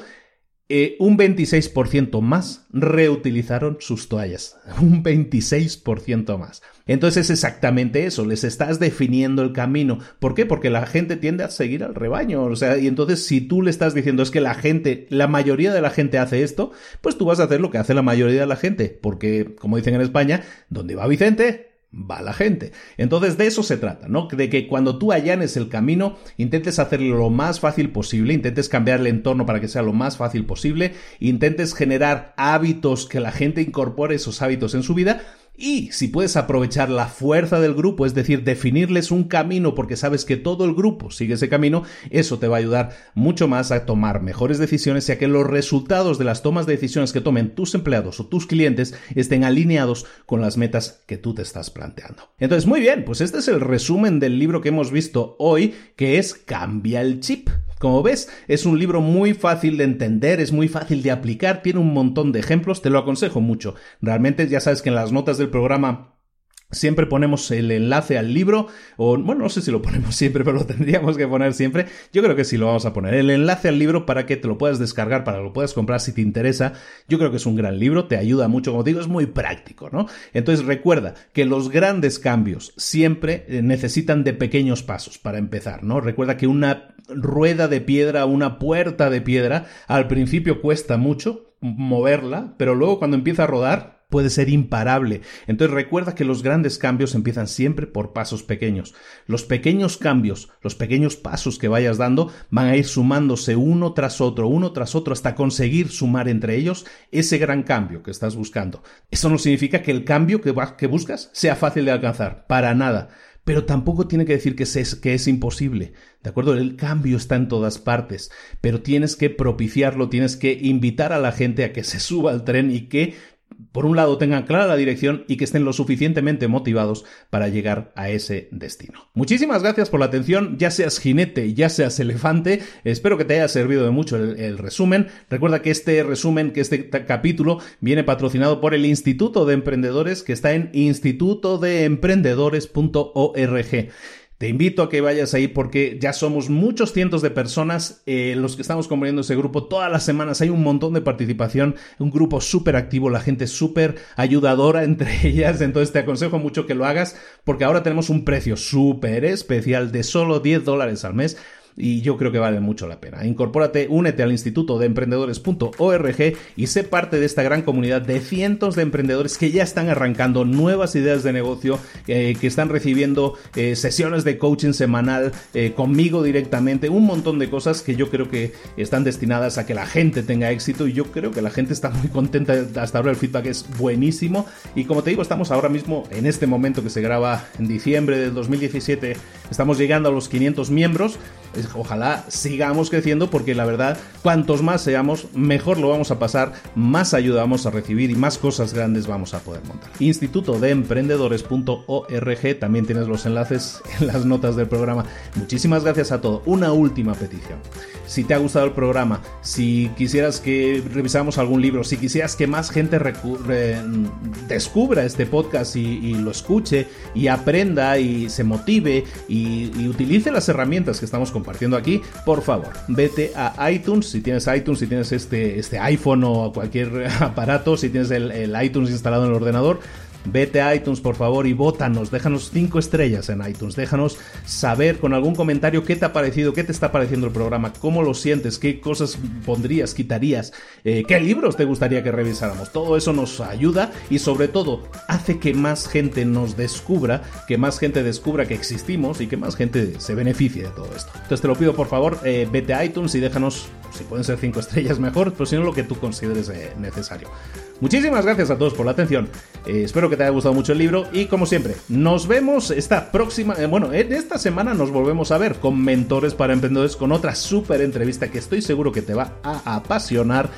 eh, un 26% más reutilizaron sus toallas. Un 26% más. Entonces es exactamente eso, les estás definiendo el camino. ¿Por qué? Porque la gente tiende a seguir al rebaño. O sea, y entonces si tú le estás diciendo es que la gente, la mayoría de la gente hace esto, pues tú vas a hacer lo que hace la mayoría de la gente. Porque, como dicen en España, donde va Vicente, va la gente. Entonces de eso se trata, ¿no? De que cuando tú allanes el camino, intentes hacerlo lo más fácil posible, intentes cambiar el entorno para que sea lo más fácil posible, intentes generar hábitos que la gente incorpore esos hábitos en su vida y si puedes aprovechar la fuerza del grupo, es decir, definirles un camino porque sabes que todo el grupo sigue ese camino, eso te va a ayudar mucho más a tomar mejores decisiones y a que los resultados de las tomas de decisiones que tomen tus empleados o tus clientes estén alineados con las metas que tú te estás planteando. Entonces, muy bien, pues este es el resumen del libro que hemos visto hoy, que es Cambia el chip. Como ves, es un libro muy fácil de entender, es muy fácil de aplicar, tiene un montón de ejemplos, te lo aconsejo mucho. Realmente ya sabes que en las notas del programa Siempre ponemos el enlace al libro, o bueno, no sé si lo ponemos siempre, pero lo tendríamos que poner siempre. Yo creo que sí lo vamos a poner. El enlace al libro para que te lo puedas descargar, para que lo puedas comprar si te interesa. Yo creo que es un gran libro, te ayuda mucho, como digo, es muy práctico, ¿no? Entonces recuerda que los grandes cambios siempre eh, necesitan de pequeños pasos para empezar, ¿no? Recuerda que una rueda de piedra, una puerta de piedra, al principio cuesta mucho moverla, pero luego cuando empieza a rodar, puede ser imparable. Entonces recuerda que los grandes cambios empiezan siempre por pasos pequeños. Los pequeños cambios, los pequeños pasos que vayas dando van a ir sumándose uno tras otro, uno tras otro, hasta conseguir sumar entre ellos ese gran cambio que estás buscando. Eso no significa que el cambio que, buscas sea fácil de alcanzar, para nada pero tampoco tiene que decir que es, que es imposible. ¿De acuerdo? El cambio está en todas partes, pero tienes que propiciarlo, tienes que invitar a la gente a que se suba al tren y que por un lado tengan clara la dirección y que estén lo suficientemente motivados para llegar a ese destino. Muchísimas gracias por la atención, ya seas jinete, ya seas elefante, espero que te haya servido de mucho el, resumen. Recuerda que este resumen, que este capítulo viene patrocinado por el Instituto de Emprendedores que está en institutodeemprendedores.org. Te invito a que vayas ahí porque ya somos muchos cientos de personas eh, los que estamos componiendo ese grupo. Todas las semanas hay un montón de participación, un grupo súper activo, la gente súper ayudadora entre ellas. Entonces te aconsejo mucho que lo hagas porque ahora tenemos un precio súper especial de solo 10 dólares al mes y yo creo que vale mucho la pena. Incorpórate, únete al Instituto de Emprendedores.org y sé parte de esta gran comunidad de cientos de emprendedores que ya están arrancando nuevas ideas de negocio, eh, que están recibiendo eh, sesiones de coaching semanal eh, conmigo directamente, un montón de cosas que yo creo que están destinadas a que la gente tenga éxito y yo creo que la gente está muy contenta. Hasta ahora el feedback es buenísimo y como te digo, estamos ahora mismo en este momento que se graba en diciembre del 2017, estamos llegando a los 500 miembros ojalá sigamos creciendo porque la verdad, cuantos más seamos, mejor lo vamos a pasar, más ayuda vamos a recibir y más cosas grandes vamos a poder montar. Instituto de Emprendedores.org, también tienes los enlaces en las notas del programa. Muchísimas gracias a todos. Una última petición. Si te ha gustado el programa, si quisieras que revisáramos algún libro, si quisieras que más gente descubra este podcast y, lo escuche y aprenda y se motive y, utilice las herramientas que estamos compartiendo aquí, por favor, vete a iTunes, si tienes iTunes, si tienes este, este iPhone o cualquier aparato, si tienes el iTunes instalado en el ordenador, Vete a iTunes, por favor, y votanos. Déjanos cinco estrellas en iTunes. Déjanos saber con algún comentario qué te ha parecido, qué te está pareciendo el programa, cómo lo sientes, qué cosas pondrías, quitarías, eh, qué libros te gustaría que revisáramos. Todo eso nos ayuda y sobre todo hace que más gente nos descubra, que más gente descubra que existimos y que más gente se beneficie de todo esto. Entonces te lo pido, por favor, eh, vete a iTunes y déjanos, si pueden ser cinco estrellas mejor, pero si no lo que tú consideres eh, necesario. Muchísimas gracias a todos por la atención. Eh, espero que te haya gustado mucho el libro y como siempre, nos vemos esta próxima, eh, bueno, en esta semana nos volvemos a ver con Mentores para Emprendedores con otra súper entrevista que estoy seguro que te va a apasionar.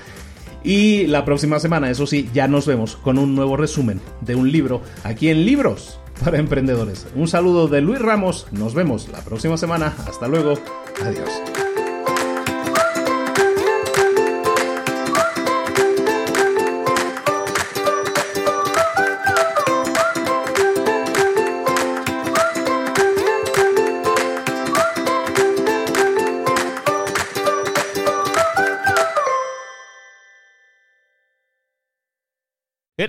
Y la próxima semana, eso sí, ya nos vemos con un nuevo resumen de un libro aquí en Libros para Emprendedores. Un saludo de Luis Ramos, nos vemos la próxima semana, hasta luego, adiós.